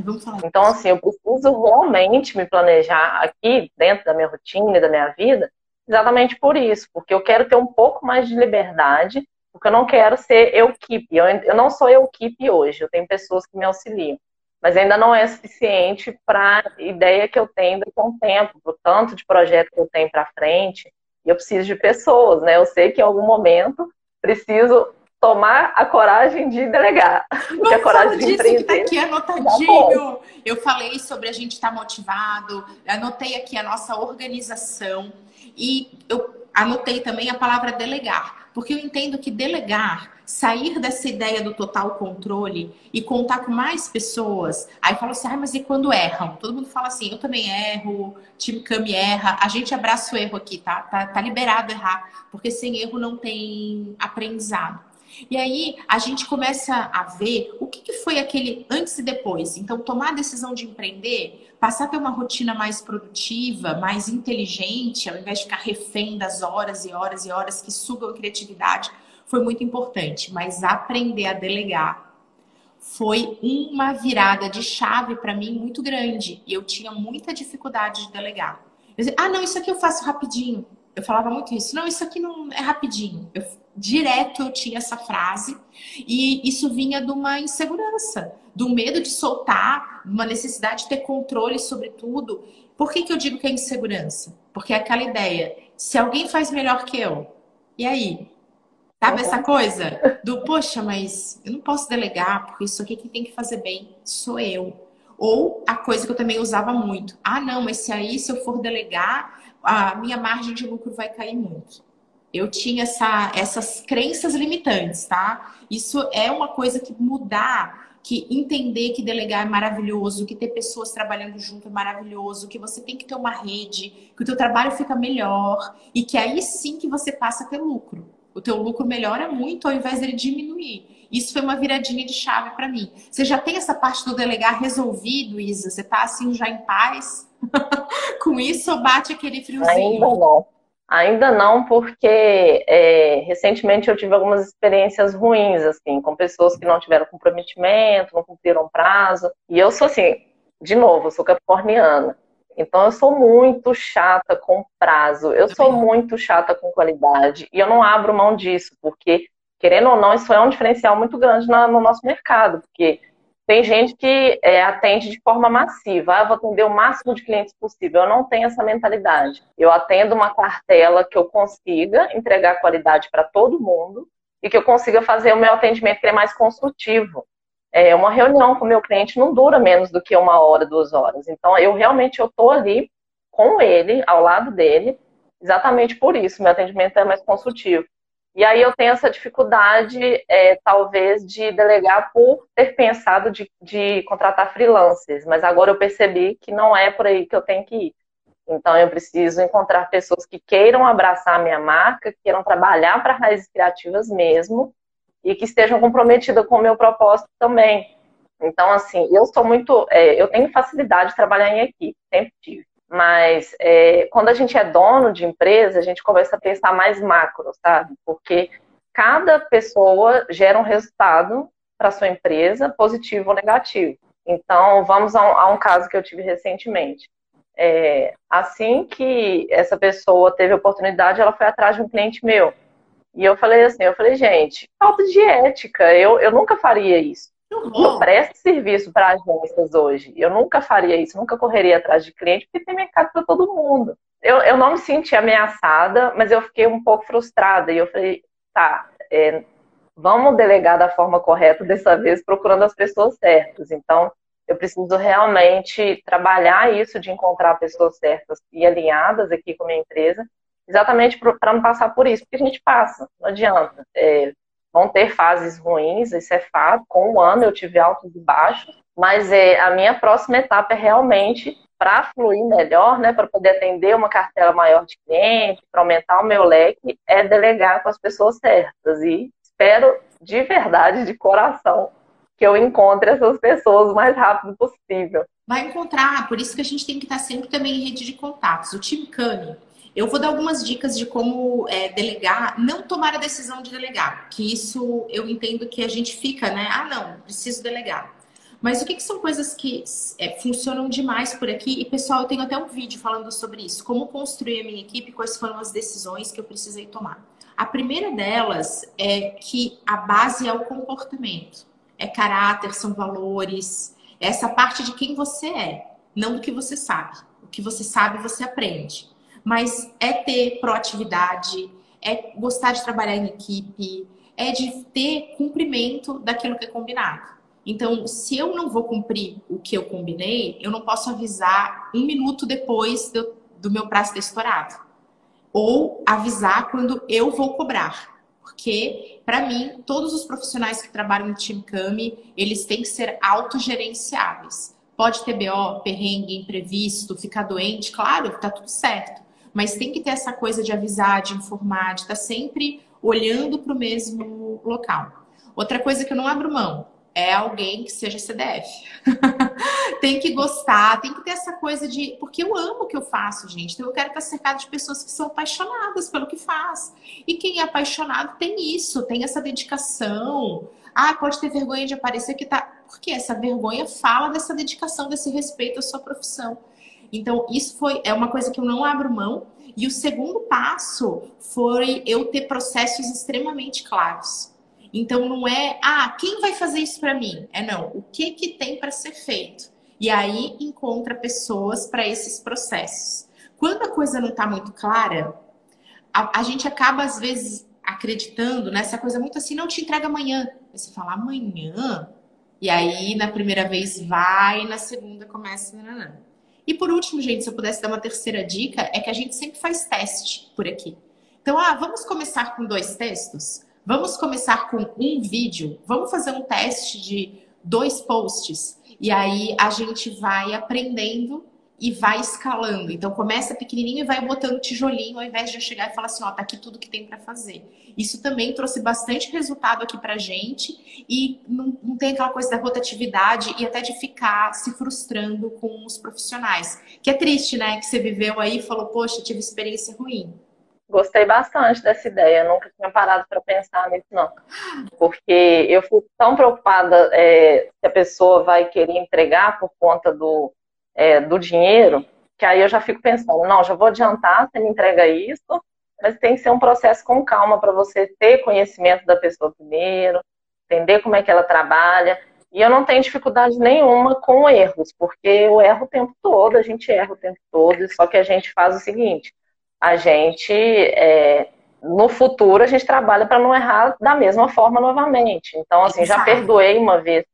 Então, assim, eu preciso realmente me planejar aqui, dentro da minha rotina e da minha vida, exatamente por isso, porque eu quero ter um pouco mais de liberdade porque eu não quero ser eu-keep. Eu, eu não sou eu-keep hoje, eu tenho pessoas que me auxiliam. Mas ainda não é suficiente para a ideia que eu tenho daqui a um tempo, para o tanto de projeto que eu tenho para frente. E eu preciso de pessoas, né? Eu sei que em algum momento preciso tomar a coragem de delegar. Vamos a coragem de empreender. Que tá aqui anotadinho. Eu falei sobre a gente estar tá motivado, anotei aqui a nossa organização e eu anotei também a palavra delegar. Porque eu entendo que delegar, sair dessa ideia do total controle e contar com mais pessoas, aí fala assim, ah, mas e quando erram? Todo mundo fala assim, eu também erro, time Cami erra, a gente abraça o erro aqui, tá? Tá, tá liberado errar, porque sem erro não tem aprendizado. E aí a gente começa a ver o que, que foi aquele antes e depois. Então, tomar a decisão de empreender, passar a ter uma rotina mais produtiva, mais inteligente, ao invés de ficar refém das horas e horas e horas que sugam a criatividade, foi muito importante. Mas aprender a delegar foi uma virada de chave para mim muito grande. E eu tinha muita dificuldade de delegar. Eu dizia, ah, não, isso aqui eu faço rapidinho. Eu falava muito isso. Não, isso aqui não é rapidinho. Eu, direto eu tinha essa frase. E isso vinha de uma insegurança, do medo de soltar, uma necessidade de ter controle sobre tudo. Por que, que eu digo que é insegurança? Porque é aquela ideia: se alguém faz melhor que eu, e aí? Sabe essa coisa? Do, poxa, mas eu não posso delegar, porque isso aqui quem tem que fazer bem sou eu. Ou a coisa que eu também usava muito. Ah, não, mas se aí, se eu for delegar, a minha margem de lucro vai cair muito. Eu tinha essa, essas crenças limitantes, tá? Isso é uma coisa que mudar, que entender que delegar é maravilhoso, que ter pessoas trabalhando junto é maravilhoso, que você tem que ter uma rede, que o teu trabalho fica melhor e que aí sim que você passa a ter lucro. O teu lucro melhora muito ao invés dele diminuir. Isso foi uma viradinha de chave para mim. Você já tem essa parte do delegar resolvido, Isa? Você tá assim já em paz com isso ou bate aquele friozinho? Ainda não. Ainda não, porque é, recentemente eu tive algumas experiências ruins, assim, com pessoas que não tiveram comprometimento, não cumpriram prazo. E eu sou assim, de novo, eu sou capricorniana. Então eu sou muito chata com prazo, eu sou muito chata com qualidade. E eu não abro mão disso, porque, querendo ou não, isso é um diferencial muito grande no nosso mercado, porque tem gente que é, atende de forma massiva. Ah, vou atender o máximo de clientes possível. Eu não tenho essa mentalidade. Eu atendo uma cartela que eu consiga entregar qualidade para todo mundo e que eu consiga fazer o meu atendimento que é mais construtivo. É, uma reunião com o meu cliente não dura menos do que uma hora, duas horas. Então, eu realmente estou ali com ele, ao lado dele, exatamente por isso. Meu atendimento é mais construtivo. E aí eu tenho essa dificuldade, é, talvez, de delegar por ter pensado de, de contratar freelancers, mas agora eu percebi que não é por aí que eu tenho que ir. Então eu preciso encontrar pessoas que queiram abraçar a minha marca, que queiram trabalhar para raízes criativas mesmo e que estejam comprometidas com o meu propósito também. Então, assim, eu sou muito. É, eu tenho facilidade de trabalhar em equipe, sempre tive. Mas é, quando a gente é dono de empresa, a gente começa a pensar mais macro, sabe? Porque cada pessoa gera um resultado para sua empresa, positivo ou negativo. Então, vamos a um, a um caso que eu tive recentemente. É, assim que essa pessoa teve a oportunidade, ela foi atrás de um cliente meu. E eu falei assim, eu falei, gente, falta de ética, eu, eu nunca faria isso. Eu presto serviço para agências hoje. Eu nunca faria isso, nunca correria atrás de cliente, porque tem mercado para todo mundo. Eu, eu não me senti ameaçada, mas eu fiquei um pouco frustrada. E eu falei, tá, é, vamos delegar da forma correta dessa vez, procurando as pessoas certas. Então, eu preciso realmente trabalhar isso de encontrar pessoas certas e alinhadas aqui com a minha empresa, exatamente para não passar por isso, porque a gente passa, não adianta. É, Vão ter fases ruins, isso é fato. Com um ano eu tive altos e baixos, mas é, a minha próxima etapa é realmente para fluir melhor, né, para poder atender uma cartela maior de clientes, para aumentar o meu leque, é delegar com as pessoas certas. E espero de verdade, de coração, que eu encontre essas pessoas o mais rápido possível. Vai encontrar, por isso que a gente tem que estar sempre também em rede de contatos. O time Cani, eu vou dar algumas dicas de como é, delegar, não tomar a decisão de delegar, que isso eu entendo que a gente fica, né? Ah, não, preciso delegar. Mas o que, que são coisas que é, funcionam demais por aqui? E, pessoal, eu tenho até um vídeo falando sobre isso. Como construir a minha equipe, quais foram as decisões que eu precisei tomar. A primeira delas é que a base é o comportamento. É caráter, são valores, é essa parte de quem você é, não do que você sabe. O que você sabe, você aprende mas é ter proatividade, é gostar de trabalhar em equipe, é de ter cumprimento daquilo que é combinado. Então, se eu não vou cumprir o que eu combinei, eu não posso avisar um minuto depois do, do meu prazo ter estourado. Ou avisar quando eu vou cobrar. Porque, para mim, todos os profissionais que trabalham no Team Cami, eles têm que ser autogerenciáveis. Pode ter BO, perrengue, imprevisto, ficar doente, claro, tá tudo certo mas tem que ter essa coisa de avisar, de informar, de estar tá sempre olhando para o mesmo local. Outra coisa que eu não abro mão é alguém que seja CDF. tem que gostar, tem que ter essa coisa de. Porque eu amo o que eu faço, gente. Então eu quero estar cercado de pessoas que são apaixonadas pelo que faz. E quem é apaixonado tem isso, tem essa dedicação. Ah, pode ter vergonha de aparecer que tá. Porque essa vergonha fala dessa dedicação, desse respeito à sua profissão. Então, isso foi é uma coisa que eu não abro mão. E o segundo passo foi eu ter processos extremamente claros. Então não é, ah, quem vai fazer isso para mim? É não, o que que tem para ser feito? E aí encontra pessoas para esses processos. Quando a coisa não está muito clara, a, a, gente acaba às vezes acreditando nessa coisa muito assim, não te entrega amanhã. Você fala amanhã, e aí na primeira vez vai, na segunda começa. Não. E por último, gente, se eu pudesse dar uma terceira dica, é que a gente sempre faz teste por aqui. Então, ah, vamos começar com dois textos? Vamos começar com um vídeo? Vamos fazer um teste de dois posts? E aí a gente vai aprendendo e vai escalando. Então começa pequenininho e vai botando tijolinho ao invés de chegar e falar assim, ó, tá aqui tudo que tem para fazer. Isso também trouxe bastante resultado aqui pra gente e não, não tem aquela coisa da rotatividade e até de ficar se frustrando com os profissionais. Que é triste, né? Que você viveu aí e falou, poxa, tive experiência ruim. Gostei bastante dessa ideia, nunca tinha parado para pensar nisso, não. Porque eu fico tão preocupada é, se a pessoa vai querer entregar por conta do, é, do dinheiro, que aí eu já fico pensando, não, já vou adiantar, você me entrega isso, mas tem que ser um processo com calma para você ter conhecimento da pessoa primeiro, entender como é que ela trabalha. E eu não tenho dificuldade nenhuma com erros, porque eu erro o tempo todo, a gente erra o tempo todo, só que a gente faz o seguinte, a gente, é, no futuro, a gente trabalha para não errar da mesma forma novamente. Então, assim, já perdoei uma vez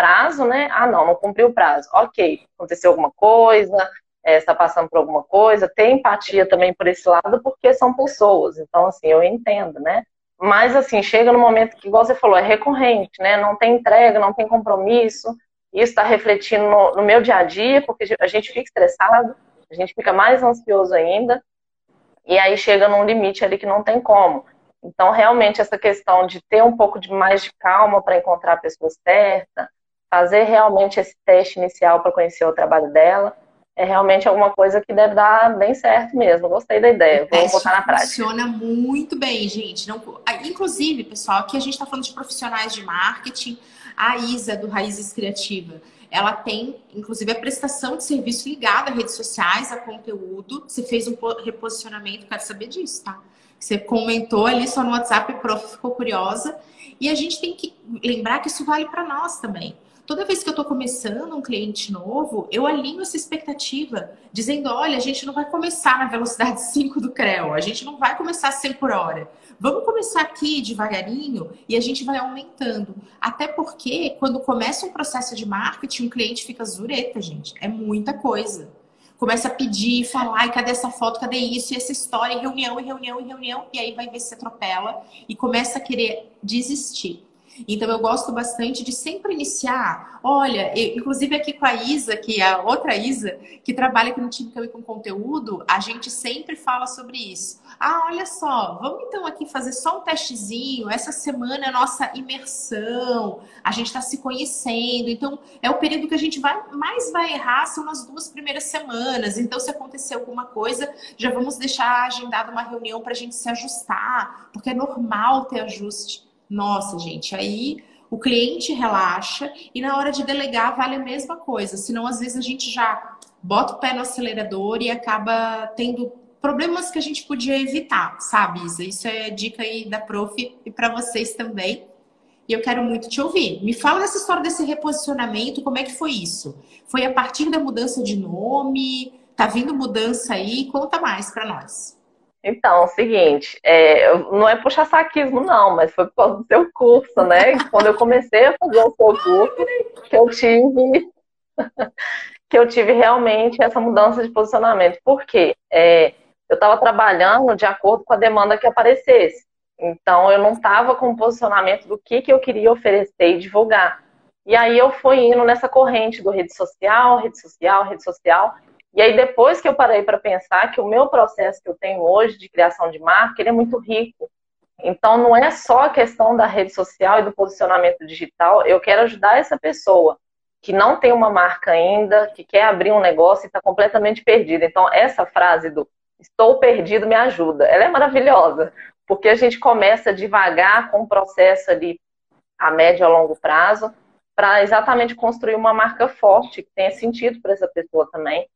prazo, né? Ah, não, não cumpriu o prazo. Ok, aconteceu alguma coisa, está é, passando por alguma coisa, tem empatia também por esse lado, porque são pessoas. Então, assim, eu entendo, né? Mas, assim, chega no momento que, igual você falou, é recorrente, né? Não tem entrega, não tem compromisso. Isso está refletindo no, no meu dia a dia, porque a gente fica estressado, a gente fica mais ansioso ainda. E aí chega num limite ali que não tem como. Então, realmente, essa questão de ter um pouco de mais de calma para encontrar a pessoa certa, fazer realmente esse teste inicial para conhecer o trabalho dela, é realmente alguma coisa que deve dar bem certo mesmo. Gostei da ideia, vou botar na prática. Funciona muito bem, gente. Não... Inclusive, pessoal, aqui a gente está falando de profissionais de marketing. A Isa, do Raízes Criativa, ela tem, inclusive, a prestação de serviço ligada a redes sociais, a conteúdo. Você fez um reposicionamento, quero saber disso, tá? Você comentou ali só no WhatsApp, prof, ficou curiosa. E a gente tem que lembrar que isso vale para nós também. Toda vez que eu estou começando um cliente novo, eu alinho essa expectativa, dizendo: olha, a gente não vai começar na velocidade 5 do CREO, a gente não vai começar 100 por hora. Vamos começar aqui devagarinho e a gente vai aumentando. Até porque, quando começa um processo de marketing, o cliente fica zureta, gente. É muita coisa. Começa a pedir, falar, e cadê essa foto, cadê isso, e essa história, e reunião, e reunião, e reunião, e aí vai ver se atropela e começa a querer desistir. Então eu gosto bastante de sempre iniciar. Olha, eu, inclusive aqui com a Isa, que é a outra Isa, que trabalha aqui no time Cami com conteúdo, a gente sempre fala sobre isso. Ah, olha só, vamos então aqui fazer só um testezinho. Essa semana é a nossa imersão, a gente está se conhecendo. Então, é o período que a gente vai, mais vai errar, são nas duas primeiras semanas. Então, se acontecer alguma coisa, já vamos deixar agendada uma reunião para a gente se ajustar, porque é normal ter ajuste. Nossa, gente, aí o cliente relaxa e na hora de delegar vale a mesma coisa. Senão, às vezes, a gente já bota o pé no acelerador e acaba tendo problemas que a gente podia evitar, sabe, Isa? Isso é dica aí da prof e para vocês também. E eu quero muito te ouvir. Me fala dessa história desse reposicionamento, como é que foi isso? Foi a partir da mudança de nome? Tá vindo mudança aí? Conta mais para nós. Então, é o seguinte, é, não é puxar saquismo, não, mas foi por causa do seu curso, né? Quando eu comecei a fazer o seu curso, que eu tive que eu tive realmente essa mudança de posicionamento. Por quê? É, eu estava trabalhando de acordo com a demanda que aparecesse. Então, eu não estava com o posicionamento do que, que eu queria oferecer e divulgar. E aí eu fui indo nessa corrente do rede social, rede social, rede social, e aí, depois que eu parei para pensar que o meu processo que eu tenho hoje de criação de marca, ele é muito rico. Então, não é só a questão da rede social e do posicionamento digital. Eu quero ajudar essa pessoa que não tem uma marca ainda, que quer abrir um negócio e está completamente perdida. Então, essa frase do estou perdido me ajuda. Ela é maravilhosa, porque a gente começa devagar com um processo ali a médio a longo prazo para exatamente construir uma marca forte, que tenha sentido para essa pessoa também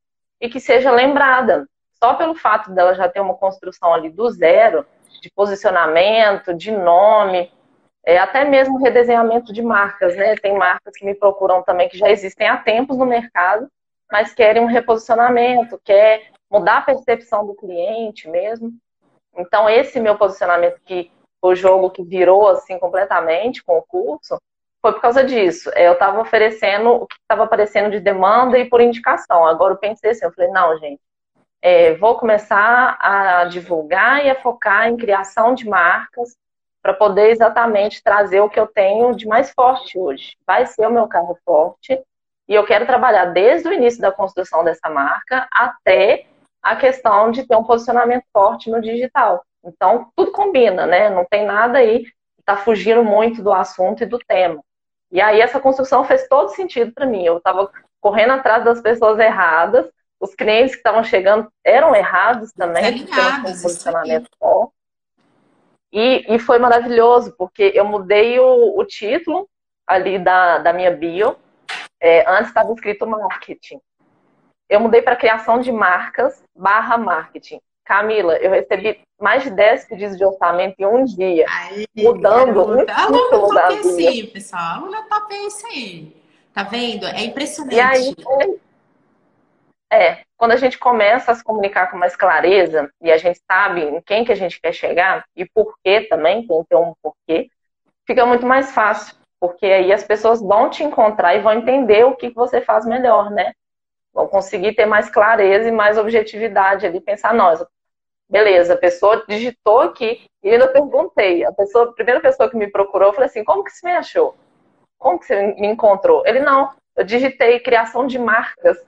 e que seja lembrada. Só pelo fato dela já ter uma construção ali do zero, de posicionamento, de nome, é, até mesmo redesenhamento de marcas, né? Tem marcas que me procuram também que já existem há tempos no mercado, mas querem um reposicionamento, quer mudar a percepção do cliente mesmo. Então, esse meu posicionamento que o jogo que virou assim completamente com o curso, foi por causa disso. É, eu estava oferecendo o que estava aparecendo de demanda e por indicação. Agora eu pensei assim, eu falei, não, gente, é, vou começar a divulgar e a focar em criação de marcas para poder exatamente trazer o que eu tenho de mais forte hoje. Vai ser o meu carro forte e eu quero trabalhar desde o início da construção dessa marca até a questão de ter um posicionamento forte no digital. Então, tudo combina, né? Não tem nada aí que está fugindo muito do assunto e do tema. E aí essa construção fez todo sentido para mim. Eu estava correndo atrás das pessoas erradas, os clientes que estavam chegando eram errados também, Alinhados, um posicionamento forte. E, e foi maravilhoso, porque eu mudei o, o título ali da, da minha bio. É, antes estava escrito marketing. Eu mudei para criação de marcas barra marketing. Camila, eu recebi mais de 10 pedidos de orçamento em um dia, Aê, mudando um título da vida. Esse, pessoal, aluna top é esse aí. Tá vendo? É impressionante. E aí, é, quando a gente começa a se comunicar com mais clareza e a gente sabe em quem que a gente quer chegar e por quê também, tem que ter um porquê, fica muito mais fácil, porque aí as pessoas vão te encontrar e vão entender o que você faz melhor, né? Vão conseguir ter mais clareza e mais objetividade ali, pensar, nós, beleza, a pessoa digitou aqui e ainda perguntei. A pessoa, a primeira pessoa que me procurou, eu falei assim, como que você me achou? Como que você me encontrou? Ele, não, eu digitei criação de marcas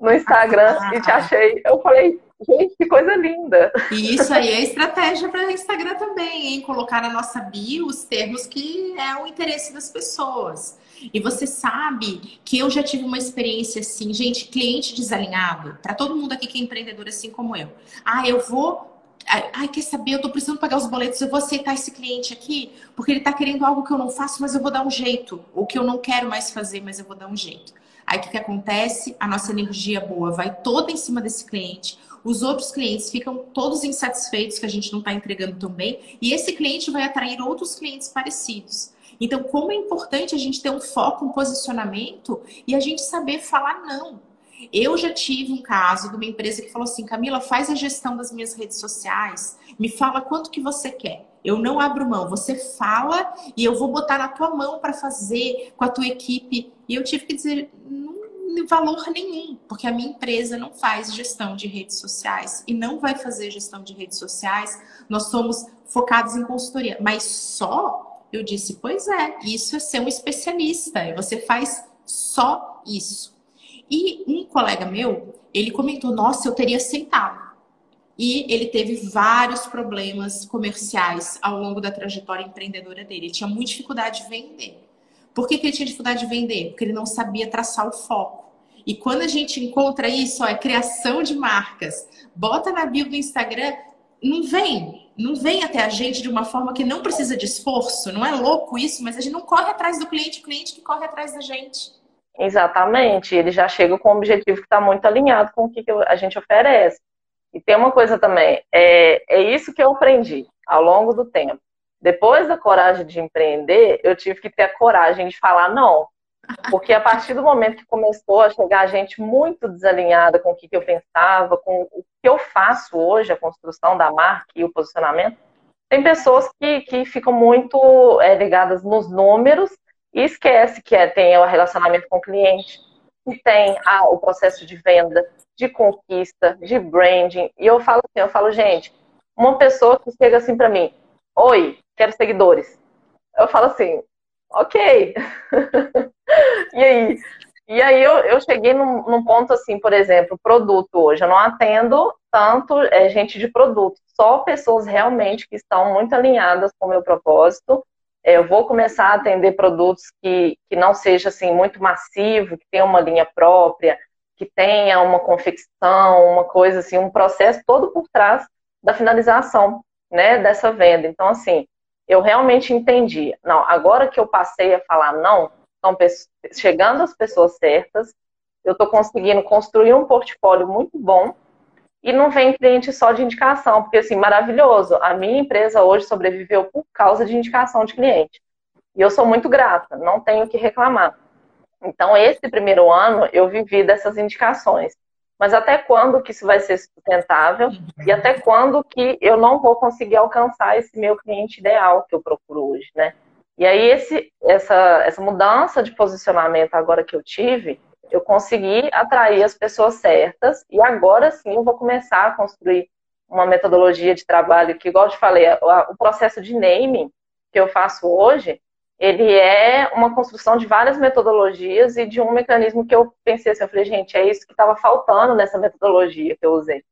no Instagram ah, e te achei. Eu falei, gente, que coisa linda. E isso aí é estratégia para o Instagram também, hein? Colocar na nossa bio os termos que é o interesse das pessoas. E você sabe que eu já tive uma experiência assim, gente, cliente desalinhado, para todo mundo aqui que é empreendedor assim como eu. Ah, eu vou Ai, quer saber? Eu tô precisando pagar os boletos, eu vou aceitar esse cliente aqui, porque ele tá querendo algo que eu não faço, mas eu vou dar um jeito. Ou que eu não quero mais fazer, mas eu vou dar um jeito. Aí o que, que acontece? A nossa energia boa vai toda em cima desse cliente. Os outros clientes ficam todos insatisfeitos que a gente não está entregando tão bem. E esse cliente vai atrair outros clientes parecidos. Então, como é importante a gente ter um foco, um posicionamento e a gente saber falar não. Eu já tive um caso de uma empresa que falou assim: Camila, faz a gestão das minhas redes sociais, me fala quanto que você quer. Eu não abro mão, você fala e eu vou botar na tua mão para fazer com a tua equipe. E eu tive que dizer: valor nenhum, porque a minha empresa não faz gestão de redes sociais e não vai fazer gestão de redes sociais. Nós somos focados em consultoria, mas só eu disse, pois é, isso é ser um especialista, você faz só isso. E um colega meu, ele comentou, nossa, eu teria aceitado. E ele teve vários problemas comerciais ao longo da trajetória empreendedora dele. Ele tinha muita dificuldade de vender. Por que, que ele tinha dificuldade de vender? Porque ele não sabia traçar o foco. E quando a gente encontra isso, ó, é criação de marcas. Bota na bio do Instagram, não vem não vem até a gente de uma forma que não precisa de esforço, não é louco isso, mas a gente não corre atrás do cliente, o cliente que corre atrás da gente. Exatamente, ele já chega com um objetivo que está muito alinhado com o que a gente oferece. E tem uma coisa também, é, é isso que eu aprendi ao longo do tempo. Depois da coragem de empreender, eu tive que ter a coragem de falar não. Porque a partir do momento que começou a chegar gente muito desalinhada com o que eu pensava, com o que eu faço hoje, a construção da marca e o posicionamento, tem pessoas que, que ficam muito é, ligadas nos números e esquece que é, tem o relacionamento com o cliente, que tem ah, o processo de venda, de conquista, de branding. E eu falo assim, eu falo, gente, uma pessoa que chega assim para mim, oi, quero seguidores. Eu falo assim, ok. e aí? E aí eu, eu cheguei num, num, ponto assim, por exemplo, produto hoje. Eu não atendo tanto é, gente de produto, só pessoas realmente que estão muito alinhadas com o meu propósito. É, eu vou começar a atender produtos que, que não seja assim muito massivo, que tenha uma linha própria, que tenha uma confecção, uma coisa assim, um processo todo por trás da finalização, né, dessa venda. Então, assim, eu realmente entendi. Não, agora que eu passei a falar não, estão chegando as pessoas certas, eu estou conseguindo construir um portfólio muito bom e não vem cliente só de indicação, porque assim, maravilhoso. A minha empresa hoje sobreviveu por causa de indicação de cliente. E eu sou muito grata, não tenho que reclamar. Então, esse primeiro ano eu vivi dessas indicações. Mas até quando que isso vai ser sustentável e até quando que eu não vou conseguir alcançar esse meu cliente ideal que eu procuro hoje, né? E aí esse, essa, essa mudança de posicionamento agora que eu tive, eu consegui atrair as pessoas certas e agora sim eu vou começar a construir uma metodologia de trabalho que, igual eu te falei, o processo de naming que eu faço hoje, ele é uma construção de várias metodologias e de um mecanismo que eu pensei assim, eu falei, gente, é isso que estava faltando nessa metodologia que eu usei.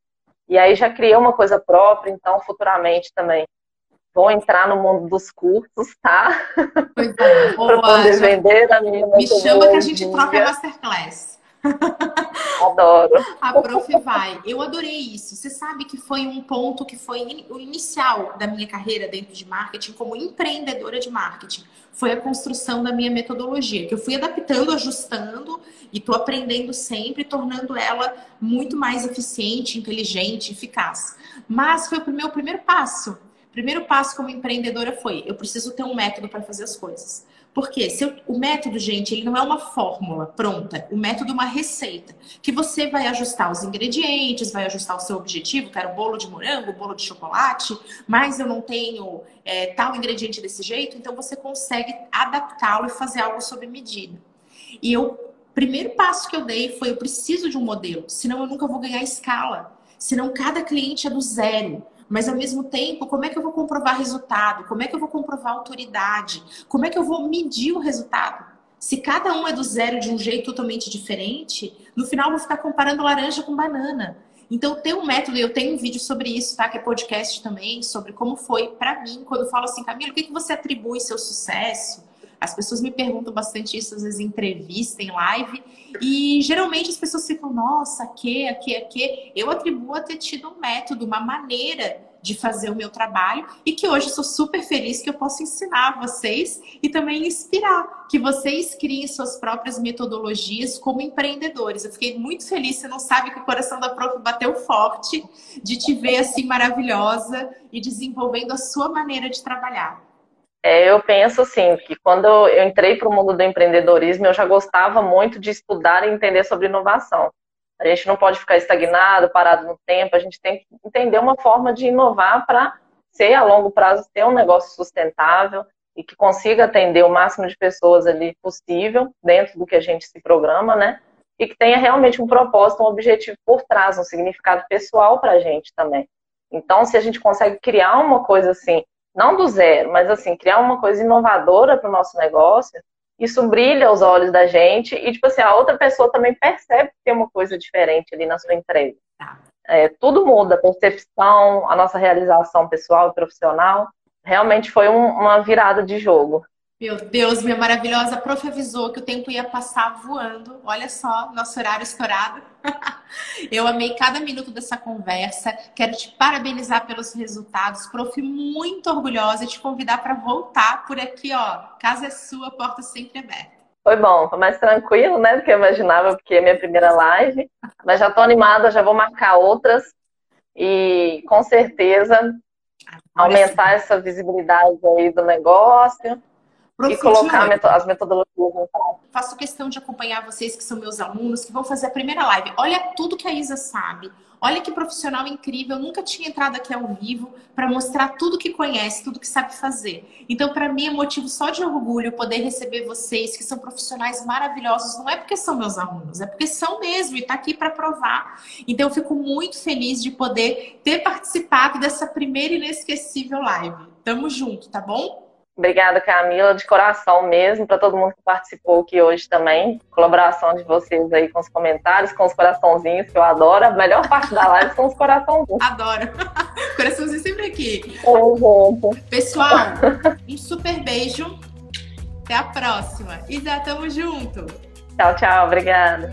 E aí já criei uma coisa própria, então futuramente também vou entrar no mundo dos cursos, tá? Para poder vender a minha Me chama que a gente troca masterclass. Adoro. A prof vai. Eu adorei isso. Você sabe que foi um ponto que foi o inicial da minha carreira dentro de marketing como empreendedora de marketing. Foi a construção da minha metodologia, que eu fui adaptando, ajustando e estou aprendendo sempre, tornando ela muito mais eficiente, inteligente, eficaz. Mas foi o meu primeiro passo. Primeiro passo como empreendedora foi: eu preciso ter um método para fazer as coisas. Porque se eu, o método, gente, ele não é uma fórmula pronta. O método é uma receita. Que você vai ajustar os ingredientes, vai ajustar o seu objetivo. Quero bolo de morango, bolo de chocolate, mas eu não tenho é, tal ingrediente desse jeito. Então você consegue adaptá-lo e fazer algo sob medida. E o primeiro passo que eu dei foi: eu preciso de um modelo, senão eu nunca vou ganhar escala. Senão cada cliente é do zero. Mas ao mesmo tempo, como é que eu vou comprovar resultado? Como é que eu vou comprovar autoridade? Como é que eu vou medir o resultado? Se cada um é do zero de um jeito totalmente diferente, no final eu vou ficar comparando laranja com banana. Então, tem um método, eu tenho um vídeo sobre isso, tá? Que é podcast também, sobre como foi para mim, quando eu falo assim, Camila, o que, que você atribui seu sucesso? As pessoas me perguntam bastante isso, às vezes em entrevista, em live, e geralmente as pessoas ficam, nossa, que, que, que. Eu atribuo a ter tido um método, uma maneira de fazer o meu trabalho e que hoje sou super feliz que eu posso ensinar vocês e também inspirar que vocês criem suas próprias metodologias como empreendedores. Eu fiquei muito feliz, você não sabe que o coração da prof bateu forte de te ver assim maravilhosa e desenvolvendo a sua maneira de trabalhar. É, eu penso assim, que quando eu entrei para o mundo do empreendedorismo, eu já gostava muito de estudar e entender sobre inovação. A gente não pode ficar estagnado, parado no tempo, a gente tem que entender uma forma de inovar para ser, a longo prazo, ter um negócio sustentável e que consiga atender o máximo de pessoas ali possível, dentro do que a gente se programa, né? E que tenha realmente um propósito, um objetivo por trás, um significado pessoal para a gente também. Então, se a gente consegue criar uma coisa assim, não do zero, mas assim, criar uma coisa inovadora para o nosso negócio, isso brilha aos olhos da gente e, tipo assim, a outra pessoa também percebe que tem uma coisa diferente ali na sua entrega. Tá. É, tudo muda, a percepção, a nossa realização pessoal e profissional. Realmente foi um, uma virada de jogo. Meu Deus, minha maravilhosa prof avisou que o tempo ia passar voando. Olha só, nosso horário estourado. Eu amei cada minuto dessa conversa. Quero te parabenizar pelos resultados. Prof, muito orgulhosa e te convidar para voltar por aqui, ó. Casa é sua, porta sempre aberta. Foi bom, foi mais tranquilo, né, do que eu imaginava, porque é minha primeira live. Mas já tô animada, já vou marcar outras. E com certeza aumentar essa visibilidade aí do negócio e colocar as metodologias no Faço questão de acompanhar vocês que são meus alunos, que vão fazer a primeira live. Olha tudo que a Isa sabe. Olha que profissional incrível. Eu nunca tinha entrado aqui ao vivo para mostrar tudo que conhece, tudo que sabe fazer. Então, para mim, é motivo só de orgulho poder receber vocês, que são profissionais maravilhosos. Não é porque são meus alunos, é porque são mesmo e está aqui para provar. Então, eu fico muito feliz de poder ter participado dessa primeira inesquecível live. Tamo junto, tá bom? Obrigada, Camila, de coração mesmo, para todo mundo que participou aqui hoje também. Colaboração de vocês aí com os comentários, com os coraçãozinhos, que eu adoro. A melhor parte da live são os coraçãozinhos. Adoro. Coraçãozinho sempre aqui. É, Pessoal, um super beijo. Até a próxima. Isa, tamo junto. Tchau, tchau. Obrigada.